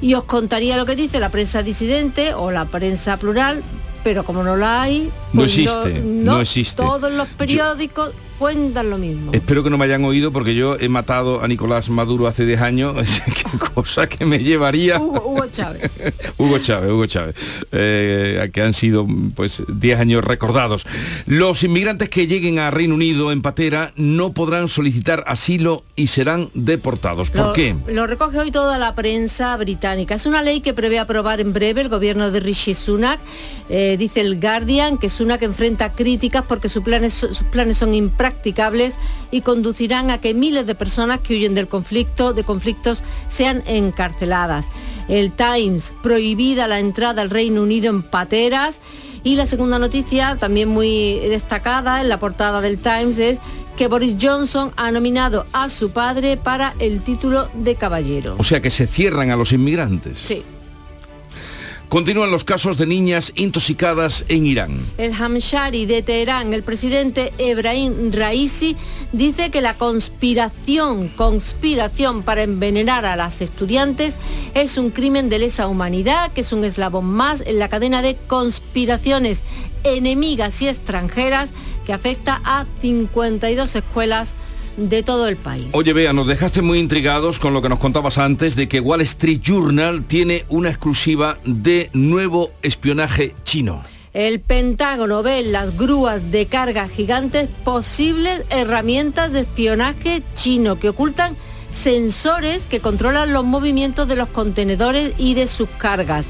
y os contaría lo que dice la prensa disidente o la prensa plural, pero como no la hay, No pues existe, no existe. Todos los periódicos cuentan lo mismo. Espero que no me hayan oído porque yo he matado a Nicolás Maduro hace 10 años, cosa que me llevaría. Hugo, Hugo Chávez. Hugo Chávez, Hugo Chávez, eh, que han sido pues 10 años recordados. Los inmigrantes que lleguen a Reino Unido en patera no podrán solicitar asilo y serán deportados. ¿Por Lo- qué? Lo recoge hoy toda la prensa británica. Es una ley que prevé aprobar en breve el gobierno de Rishi Sunak. Eh, dice el Guardian que Sunak enfrenta críticas porque sus planes, sus planes son impracticables y conducirán a que miles de personas que huyen del conflicto, de conflictos sean encarceladas. El Times prohibida la entrada al Reino Unido en pateras. Y la segunda noticia, también muy destacada en la portada del Times, es que Boris Johnson ha nominado a su padre para el título de caballero. O sea que se cierran a los inmigrantes. Sí. Continúan los casos de niñas intoxicadas en Irán. El Hamshari de Teherán, el presidente Ebrahim Raisi, dice que la conspiración, conspiración para envenenar a las estudiantes es un crimen de lesa humanidad, que es un eslabón más en la cadena de conspiraciones enemigas y extranjeras que afecta a 52 escuelas de todo el país. Oye, Bea, nos dejaste muy intrigados con lo que nos contabas antes de que Wall Street Journal tiene una exclusiva de nuevo espionaje chino. El Pentágono ve en las grúas de carga gigantes posibles herramientas de espionaje chino que ocultan sensores que controlan los movimientos de los contenedores y de sus cargas.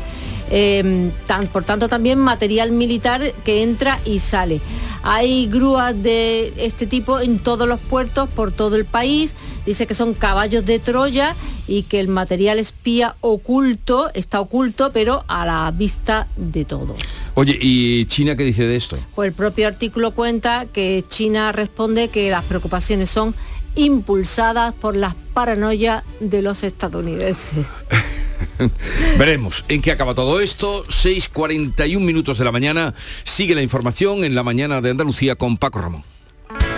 Eh, tan- por tanto, también material militar que entra y sale. Hay grúas de este tipo en todos los puertos por todo el país. Dice que son caballos de Troya y que el material espía oculto está oculto, pero a la vista de todos. Oye, ¿y China qué dice de esto? Pues el propio artículo cuenta que China responde que las preocupaciones son impulsadas por las paranoias de los estadounidenses. Veremos en qué acaba todo esto. 6.41 minutos de la mañana. Sigue la información en la mañana de Andalucía con Paco Ramón.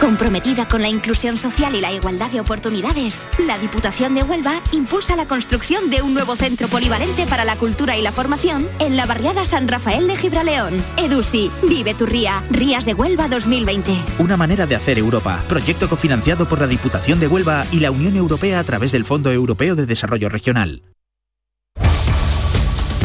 Comprometida con la inclusión social y la igualdad de oportunidades, la Diputación de Huelva impulsa la construcción de un nuevo centro polivalente para la cultura y la formación en la barriada San Rafael de Gibraleón. EDUSI, Vive tu Ría, Rías de Huelva 2020. Una manera de hacer Europa. Proyecto cofinanciado por la Diputación de Huelva y la Unión Europea a través del Fondo Europeo de Desarrollo Regional.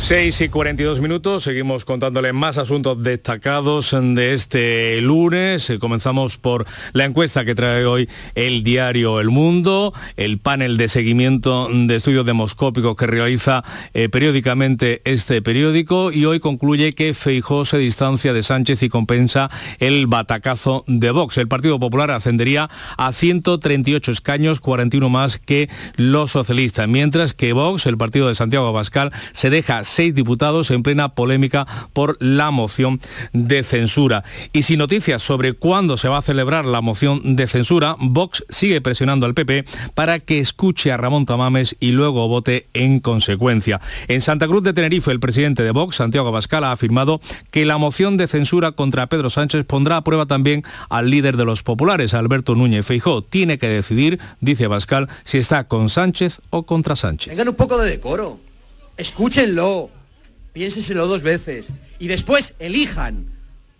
6 y 42 minutos, seguimos contándole más asuntos destacados de este lunes. Eh, Comenzamos por la encuesta que trae hoy el diario El Mundo, el panel de seguimiento de estudios demoscópicos que realiza eh, periódicamente este periódico y hoy concluye que Feijó se distancia de Sánchez y compensa el batacazo de Vox. El Partido Popular ascendería a 138 escaños, 41 más que los socialistas, mientras que Vox, el partido de Santiago Abascal, se deja seis diputados en plena polémica por la moción de censura. Y sin noticias sobre cuándo se va a celebrar la moción de censura, Vox sigue presionando al PP para que escuche a Ramón Tamames y luego vote en consecuencia. En Santa Cruz de Tenerife, el presidente de Vox, Santiago Abascal, ha afirmado que la moción de censura contra Pedro Sánchez pondrá a prueba también al líder de los populares, Alberto Núñez Feijó. Tiene que decidir, dice Abascal, si está con Sánchez o contra Sánchez. Tengan un poco de decoro. Escúchenlo. Piénsenselo dos veces. Y después elijan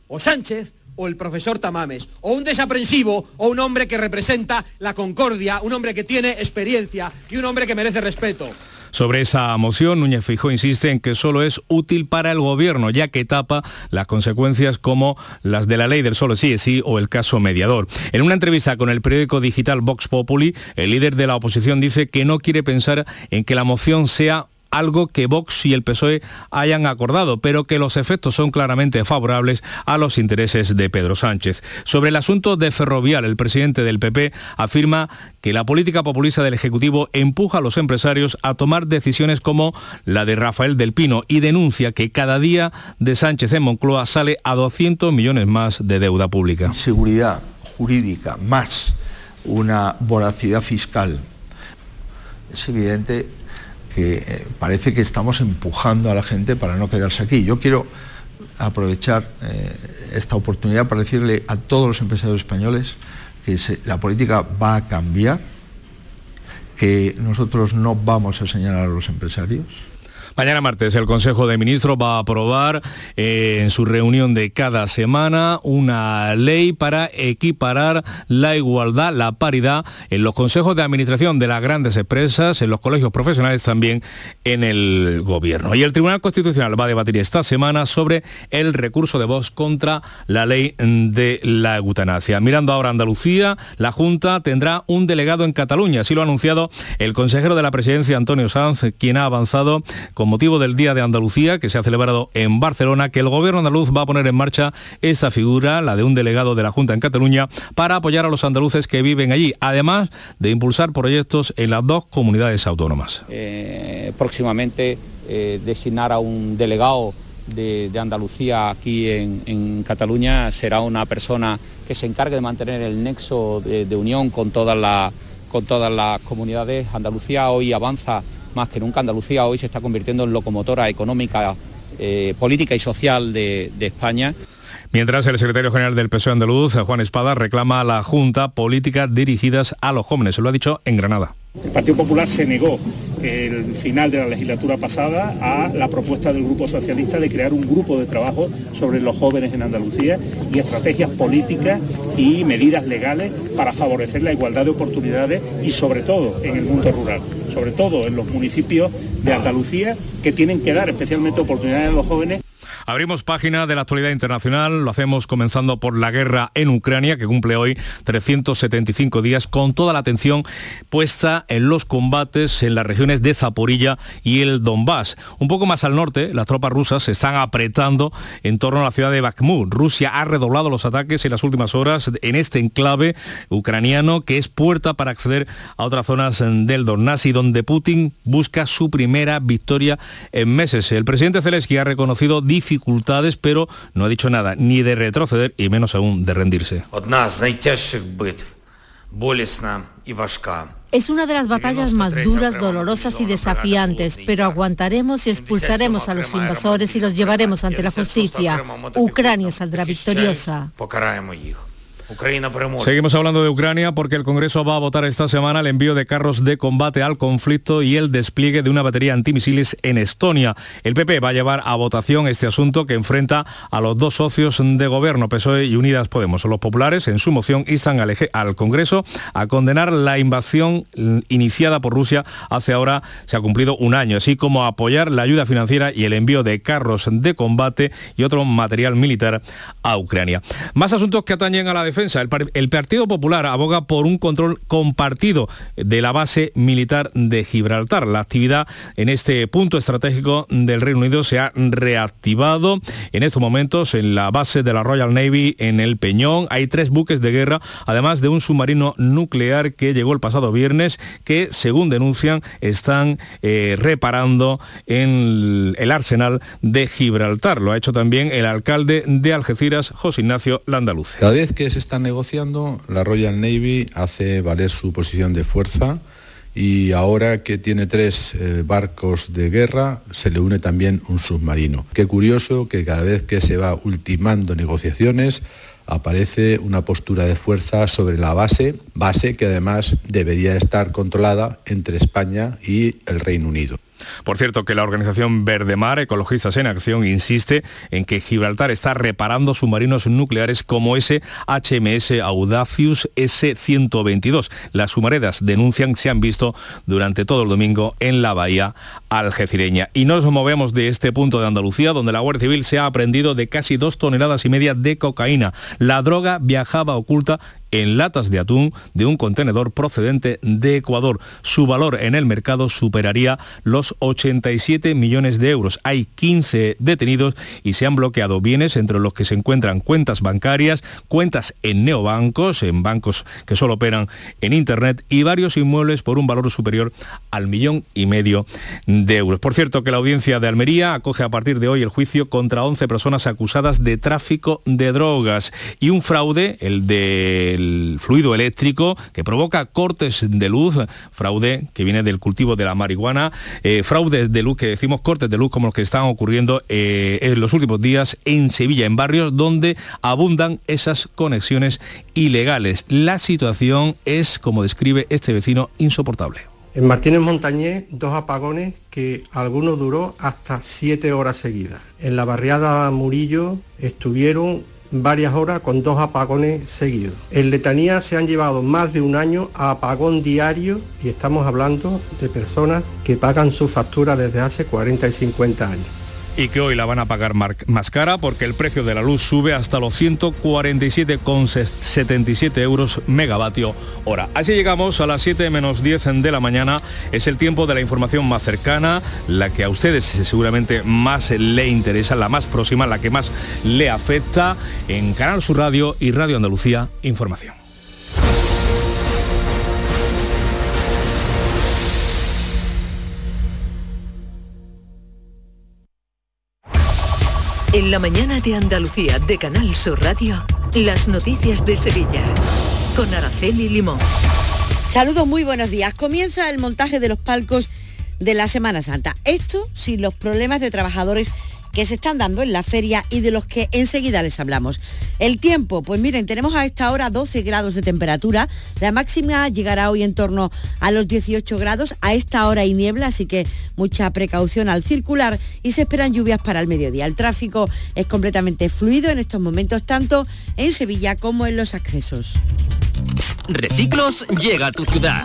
o Sánchez o el profesor Tamames. O un desaprensivo o un hombre que representa la concordia, un hombre que tiene experiencia y un hombre que merece respeto. Sobre esa moción, Núñez Fijó insiste en que solo es útil para el gobierno, ya que tapa las consecuencias como las de la ley del solo sí es sí o el caso mediador. En una entrevista con el periódico digital Vox Populi, el líder de la oposición dice que no quiere pensar en que la moción sea algo que Vox y el PSOE hayan acordado, pero que los efectos son claramente favorables a los intereses de Pedro Sánchez. Sobre el asunto de Ferrovial, el presidente del PP afirma que la política populista del Ejecutivo empuja a los empresarios a tomar decisiones como la de Rafael del Pino y denuncia que cada día de Sánchez en Moncloa sale a 200 millones más de deuda pública. seguridad jurídica más una voracidad fiscal, es evidente que eh, parece que estamos empujando a la gente para no quedarse aquí. Yo quiero aprovechar eh, esta oportunidad para decirle a todos los empresarios españoles que la política va a cambiar, que nosotros no vamos a señalar a los empresarios, Mañana martes el Consejo de Ministros va a aprobar eh, en su reunión de cada semana una ley para equiparar la igualdad, la paridad en los consejos de administración de las grandes empresas, en los colegios profesionales también en el gobierno. Y el Tribunal Constitucional va a debatir esta semana sobre el recurso de voz contra la ley de la eutanasia. Mirando ahora Andalucía, la Junta tendrá un delegado en Cataluña, así lo ha anunciado el consejero de la presidencia Antonio Sanz, quien ha avanzado con motivo del Día de Andalucía, que se ha celebrado en Barcelona, que el gobierno andaluz va a poner en marcha esta figura, la de un delegado de la Junta en Cataluña, para apoyar a los andaluces que viven allí, además de impulsar proyectos en las dos comunidades autónomas. Eh, próximamente eh, designar a un delegado de, Andalucía aquí en, Cataluña será una persona que se encargue de mantener el nexo de, unión con todas, con todas las comunidades. Andalucía hoy avanza más que nunca Andalucía hoy se está convirtiendo en locomotora económica, eh, política y social de, España. Mientras el secretario general del PSOE andaluz, Juan Espada, reclama a la Junta políticas dirigidas a los jóvenes. Se lo ha dicho en Granada. El Partido Popular se negó el final de la legislatura pasada a la propuesta del Grupo Socialista de crear un grupo de trabajo sobre los jóvenes en Andalucía y estrategias políticas y medidas legales para favorecer la igualdad de oportunidades y sobre todo en el mundo rural, sobre todo en los municipios de Andalucía que tienen que dar especialmente oportunidades a los jóvenes Abrimos página de la actualidad internacional, lo hacemos comenzando por la guerra en Ucrania, que cumple hoy 375 días, con toda la atención puesta en los combates en las regiones de Zaporilla y el Donbass. Un poco más al norte, las tropas rusas se están apretando en torno a la ciudad de Bakhmut. Rusia ha redoblado los ataques en las últimas horas en este enclave ucraniano, que es puerta para acceder a otras zonas del Donbass y donde Putin busca su primera victoria en meses. El presidente Zelensky ha reconocido dificultades dificultades, pero no ha dicho nada ni de retroceder y menos aún de rendirse. Es una de las batallas más duras, dolorosas y desafiantes, pero aguantaremos y expulsaremos a los invasores y los llevaremos ante la justicia. Ucrania saldrá victoriosa. Seguimos hablando de Ucrania porque el Congreso va a votar esta semana el envío de carros de combate al conflicto y el despliegue de una batería antimisiles en Estonia. El PP va a llevar a votación este asunto que enfrenta a los dos socios de gobierno, PSOE y Unidas Podemos. Los populares, en su moción, instan al, Congreso a condenar la invasión iniciada por Rusia hace ahora, se ha cumplido un año, así como apoyar la ayuda financiera y el envío de carros de combate y otro material militar a Ucrania. Más asuntos que atañen a la defensa el, Partido Popular aboga por un control compartido de la base militar de Gibraltar. La actividad en este punto estratégico del Reino Unido se ha reactivado en estos momentos en la base de la Royal Navy en el Peñón. Hay tres buques de guerra, además de un submarino nuclear que llegó el pasado viernes, que según denuncian están eh, reparando en el arsenal de Gibraltar. Lo ha hecho también el alcalde de Algeciras, José Ignacio Landaluce. Están negociando, la Royal Navy hace valer su posición de fuerza y ahora que tiene tres eh, barcos de guerra, se le une también un submarino. Qué curioso que cada vez que se va ultimando negociaciones, aparece una postura de fuerza sobre la base, base que además debería estar controlada entre España y el Reino Unido. Por cierto, que la organización Verde Mar, Ecologistas en Acción, insiste en que Gibraltar está reparando submarinos nucleares como ese HMS Audacious S-122. Las sumaredas denuncian se han visto durante todo el domingo en la bahía algecireña. Y nos movemos de este punto de Andalucía, donde la Guardia Civil se ha aprendido de casi dos toneladas y media de cocaína. La droga viajaba oculta en latas de atún de un contenedor procedente de Ecuador. Su valor en el mercado superaría los 87 millones de euros. Hay 15 detenidos y se han bloqueado bienes entre los que se encuentran cuentas bancarias, cuentas en neobancos, en bancos que solo operan en Internet y varios inmuebles por un valor superior al millón y medio de euros. Por cierto, que la audiencia de Almería acoge a partir de hoy el juicio contra 11 personas acusadas de tráfico de drogas y un fraude, el de el fluido eléctrico que provoca cortes de luz, fraude que viene del cultivo de la marihuana, eh, fraudes de luz que decimos cortes de luz como los que están ocurriendo eh, en los últimos días en Sevilla, en barrios donde abundan esas conexiones ilegales. La situación es, como describe este vecino, insoportable. En Martínez Montañés, dos apagones que alguno duró hasta siete horas seguidas. En la barriada Murillo estuvieron varias horas con dos apagones seguidos. En Letanía se han llevado más de un año a apagón diario y estamos hablando de personas que pagan su factura desde hace 40 y 50 años y que hoy la van a pagar más cara porque el precio de la luz sube hasta los 147,77 euros megavatio hora. Así llegamos a las 7 menos 10 de la mañana. Es el tiempo de la información más cercana, la que a ustedes seguramente más le interesa, la más próxima, la que más le afecta en Canal Sur Radio y Radio Andalucía Información. En la mañana de Andalucía de Canal Sur Radio, las noticias de Sevilla. Con Araceli Limón. Saludos, muy buenos días. Comienza el montaje de los palcos de la Semana Santa. Esto sin los problemas de trabajadores que se están dando en la feria y de los que enseguida les hablamos. El tiempo, pues miren, tenemos a esta hora 12 grados de temperatura, la máxima llegará hoy en torno a los 18 grados, a esta hora hay niebla, así que mucha precaución al circular y se esperan lluvias para el mediodía. El tráfico es completamente fluido en estos momentos, tanto en Sevilla como en los accesos. Reciclos llega a tu ciudad.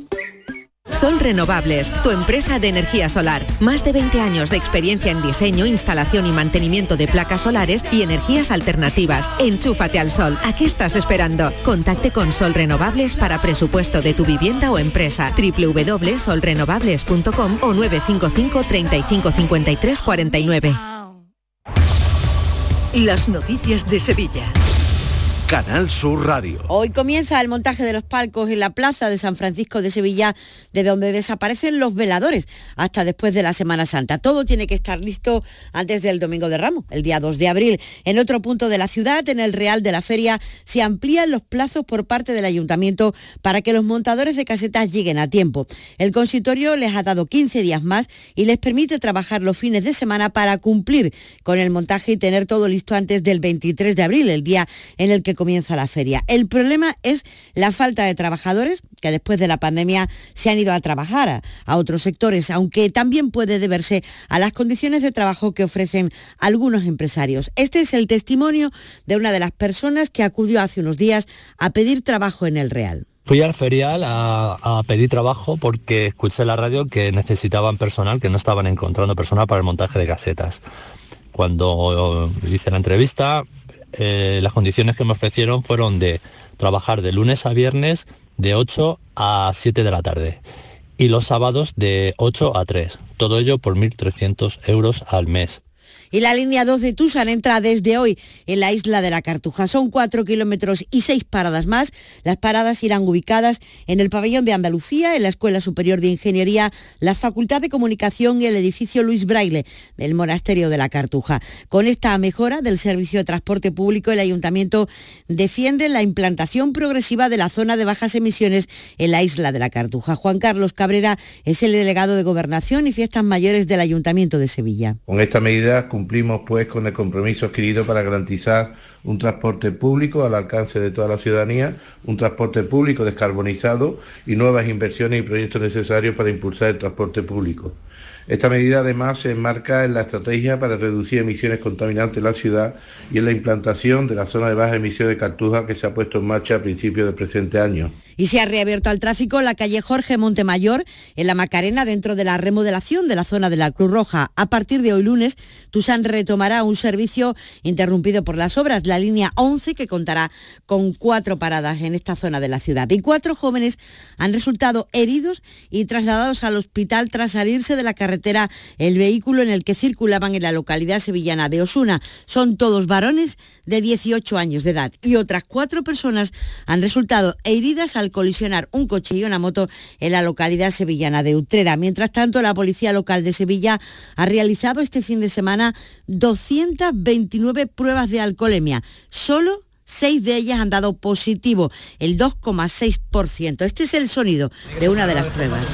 Sol Renovables, tu empresa de energía solar. Más de 20 años de experiencia en diseño, instalación y mantenimiento de placas solares y energías alternativas. Enchúfate al sol. ¿A qué estás esperando? Contacte con Sol Renovables para presupuesto de tu vivienda o empresa. www.solrenovables.com o 955 35 53 49. Las noticias de Sevilla. Canal Sur Radio. Hoy comienza el montaje de los palcos en la plaza de San Francisco de Sevilla, de donde desaparecen los veladores hasta después de la Semana Santa. Todo tiene que estar listo antes del Domingo de Ramos, el día 2 de abril. En otro punto de la ciudad, en el Real de la Feria, se amplían los plazos por parte del Ayuntamiento para que los montadores de casetas lleguen a tiempo. El consistorio les ha dado 15 días más y les permite trabajar los fines de semana para cumplir con el montaje y tener todo listo antes del 23 de abril, el día en el que comienza la feria. El problema es la falta de trabajadores que después de la pandemia se han ido a trabajar a, otros sectores, aunque también puede deberse a las condiciones de trabajo que ofrecen algunos empresarios. Este es el testimonio de una de las personas que acudió hace unos días a pedir trabajo en el Real. Fui al ferial a, a, pedir trabajo porque escuché la radio que necesitaban personal, que no estaban encontrando personal para el montaje de casetas. Cuando hice la entrevista eh, las condiciones que me ofrecieron fueron de trabajar de lunes a viernes de 8 a 7 de la tarde y los sábados de 8 a 3. Todo ello por 1.300 euros al mes. Y la línea 2 de Tusan entra desde hoy en la isla de la Cartuja. Son cuatro kilómetros y seis paradas más. Las paradas irán ubicadas en el pabellón de Andalucía, en la Escuela Superior de Ingeniería, la Facultad de Comunicación y el edificio Luis Braille del Monasterio de la Cartuja. Con esta mejora del servicio de transporte público, el Ayuntamiento defiende la implantación progresiva de la zona de bajas emisiones en la isla de la Cartuja. Juan Carlos Cabrera es el delegado de Gobernación y Fiestas Mayores del Ayuntamiento de Sevilla. Con esta medida cumplimos pues con el compromiso adquirido para garantizar un transporte público al alcance de toda la ciudadanía, un transporte público descarbonizado y nuevas inversiones y proyectos necesarios para impulsar el transporte público. Esta medida además se enmarca en la estrategia para reducir emisiones contaminantes en la ciudad y en la implantación de la zona de baja emisión de Cartuja que se ha puesto en marcha a principios del presente año. Y se ha reabierto al tráfico la calle Jorge Montemayor en la Macarena dentro de la remodelación de la zona de la Cruz Roja. A partir de hoy lunes, Tusan retomará un servicio interrumpido por las obras, la línea 11 que contará con cuatro paradas en esta zona de la ciudad. Y cuatro jóvenes han resultado heridos y trasladados al hospital tras salirse de la carretera el vehículo en el que circulaban en la localidad sevillana de Osuna. Son todos varones de 18 años de edad y otras cuatro personas han resultado heridas al colisionar un coche y una moto en la localidad sevillana de Utrera. Mientras tanto, la Policía Local de Sevilla ha realizado este fin de semana 229 pruebas de alcoholemia. Solo seis de ellas han dado positivo, el 2,6%. Este es el sonido de una de las pruebas.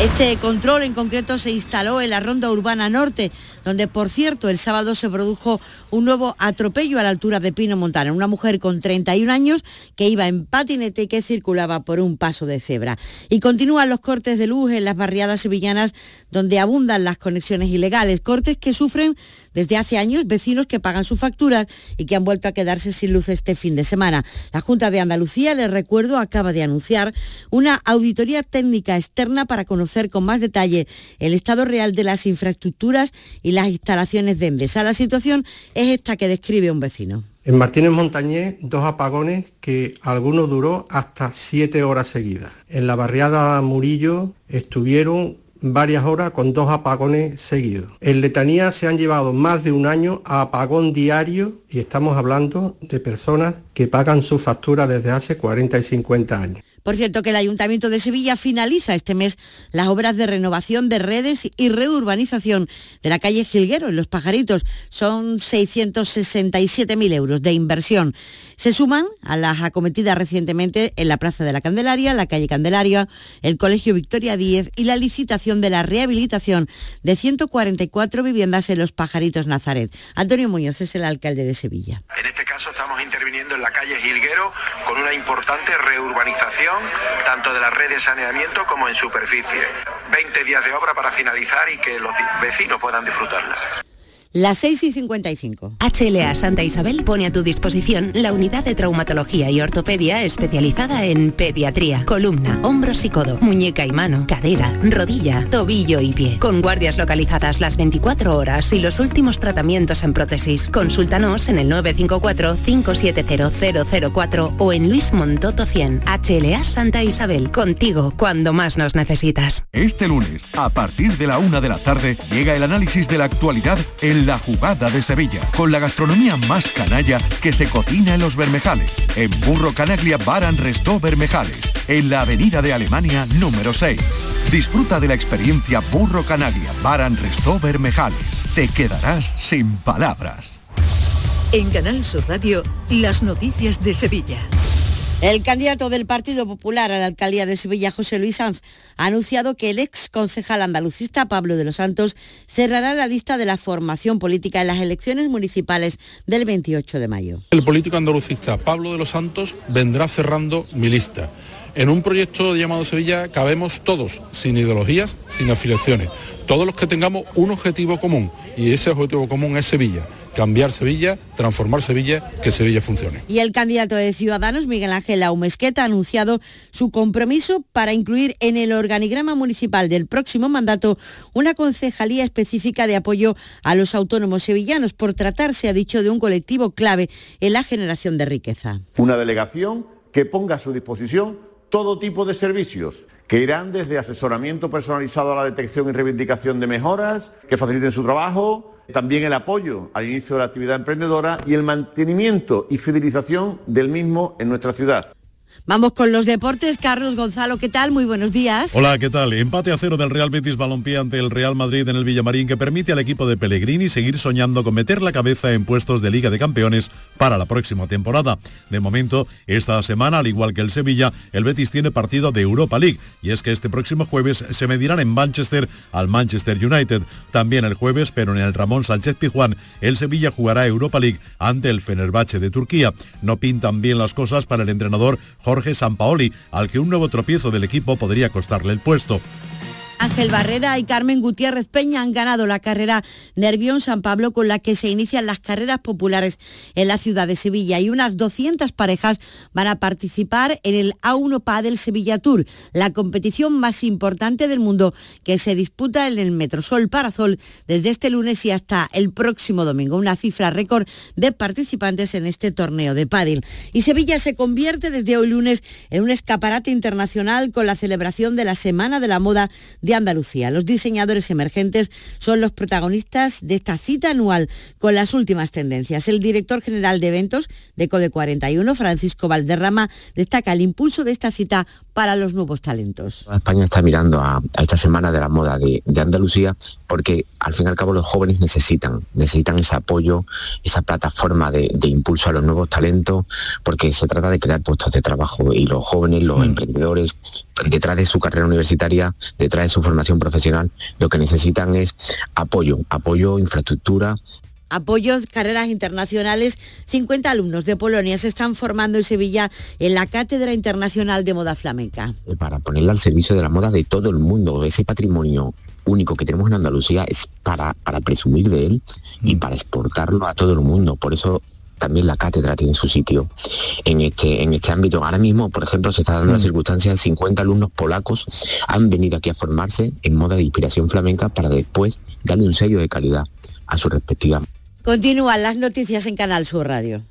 Este control en concreto se instaló en la Ronda Urbana Norte, donde por cierto el sábado se produjo un nuevo atropello a la altura de Pino Montana. Una mujer con 31 años que iba en patinete y que circulaba por un paso de cebra. Y continúan los cortes de luz en las barriadas sevillanas donde abundan las conexiones ilegales, cortes que sufren desde hace años vecinos que pagan sus facturas y que han vuelto a quedarse sin luz este fin de semana. La Junta de Andalucía, les recuerdo, acaba de anunciar una auditoría técnica externa para conocer con más detalle el estado real de las infraestructuras y las instalaciones de Endesa. La situación es esta que describe un vecino. En Martínez Montañés, dos apagones que algunos duró hasta siete horas seguidas. En la barriada Murillo estuvieron varias horas con dos apagones seguidos. En Letanía se han llevado más de un año a apagón diario y estamos hablando de personas que pagan su factura desde hace 40 y 50 años. Por cierto, que el Ayuntamiento de Sevilla finaliza este mes las obras de renovación de redes y reurbanización de la calle Gilguero en Los Pajaritos. Son 667.000 euros de inversión. Se suman a las acometidas recientemente en la Plaza de la Candelaria, la calle Candelaria, el Colegio Victoria 10 y la licitación de la rehabilitación de 144 viviendas en Los Pajaritos Nazaret. Antonio Muñoz es el alcalde de Sevilla. En este caso estamos interviniendo en la calle Gilguero con una importante reurbanización tanto de la red de saneamiento como en superficie. 20 días de obra para finalizar y que los vecinos puedan disfrutarla. Las 6 y 55. HLA Santa Isabel pone a tu disposición la unidad de traumatología y ortopedia especializada en pediatría, columna, hombros y codo, muñeca y mano, cadera, rodilla, tobillo y pie. Con guardias localizadas las 24 horas y los últimos tratamientos en prótesis. Consúltanos en el 954-570004 o en Luis Montoto 100. HLA Santa Isabel, contigo cuando más nos necesitas. Este lunes, a partir de la una de la tarde, llega el análisis de la actualidad en la jugada de Sevilla, con la gastronomía más canalla que se cocina en los Bermejales, en Burro Canaglia Baran Restó Bermejales, en la avenida de Alemania número 6. Disfruta de la experiencia Burro Canaglia Baran Restó Bermejales. Te quedarás sin palabras. En Canal Sur Radio, las noticias de Sevilla. El candidato del Partido Popular a la alcaldía de Sevilla, José Luis Sanz, ha anunciado que el ex concejal andalucista Pablo de los Santos cerrará la lista de la formación política en las elecciones municipales del 28 de mayo. El político andalucista Pablo de los Santos vendrá cerrando mi lista. En un proyecto llamado Sevilla cabemos todos, sin ideologías, sin afiliaciones, todos los que tengamos un objetivo común y ese objetivo común es Sevilla cambiar Sevilla, transformar Sevilla, que Sevilla funcione. Y el candidato de Ciudadanos, Miguel Ángel Aumesqueta, ha anunciado su compromiso para incluir en el organigrama municipal del próximo mandato una concejalía específica de apoyo a los autónomos sevillanos por tratarse, ha dicho, de un colectivo clave en la generación de riqueza. Una delegación que ponga a su disposición todo tipo de servicios que irán desde asesoramiento personalizado a la detección y reivindicación de mejoras, que faciliten su trabajo, también el apoyo al inicio de la actividad emprendedora y el mantenimiento y fidelización del mismo en nuestra ciudad. Vamos con los deportes. Carlos Gonzalo, ¿qué tal? Muy buenos días. Hola, ¿qué tal? Empate a cero del Real Betis Balompié ante el Real Madrid en el Villamarín que permite al equipo de Pellegrini seguir soñando con meter la cabeza en puestos de Liga de Campeones para la próxima temporada. De momento, esta semana, al igual que el Sevilla, el Betis tiene partido de Europa League y es que este próximo jueves se medirán en Manchester al Manchester United. También el jueves, pero en el Ramón Sánchez Pijuán, el Sevilla jugará Europa League ante el Fenerbahce de Turquía. No pintan bien las cosas para el entrenador Jorge Sampaoli, al que un nuevo tropiezo del equipo podría costarle el puesto. Ángel Barrera y Carmen Gutiérrez Peña han ganado la carrera Nervión San Pablo con la que se inician las carreras populares en la ciudad de Sevilla y unas 200 parejas van a participar en el A1 Padel Sevilla Tour, la competición más importante del mundo que se disputa en el Metrosol Parasol desde este lunes y hasta el próximo domingo, una cifra récord de participantes en este torneo de pádel. Y Sevilla se convierte desde hoy lunes en un escaparate internacional con la celebración de la Semana de la Moda de Andalucía. Los diseñadores emergentes son los protagonistas de esta cita anual con las últimas tendencias. El director general de eventos de Code 41, Francisco Valderrama, destaca el impulso de esta cita para los nuevos talentos. España está mirando a, esta semana de la moda de, Andalucía porque al fin y al cabo los jóvenes necesitan, necesitan ese apoyo, esa plataforma de, impulso a los nuevos talentos, porque se trata de crear puestos de trabajo y los jóvenes, los mm. emprendedores, detrás de su carrera universitaria, detrás de su formación profesional, lo que necesitan es apoyo, apoyo, infraestructura, Apoyo carreras internacionales. 50 alumnos de Polonia se están formando en Sevilla en la Cátedra Internacional de Moda Flamenca. Para ponerla al servicio de la moda de todo el mundo, ese patrimonio único que tenemos en Andalucía es para, para presumir de él y mm. para exportarlo a todo el mundo. Por eso también la cátedra tiene su sitio en este, en este ámbito. Ahora mismo, por ejemplo, se está dando la mm. circunstancia de 50 alumnos polacos han venido aquí a formarse en moda de inspiración flamenca para después darle un sello de calidad a su respectiva Continúan las noticias en Canal Sur Radio.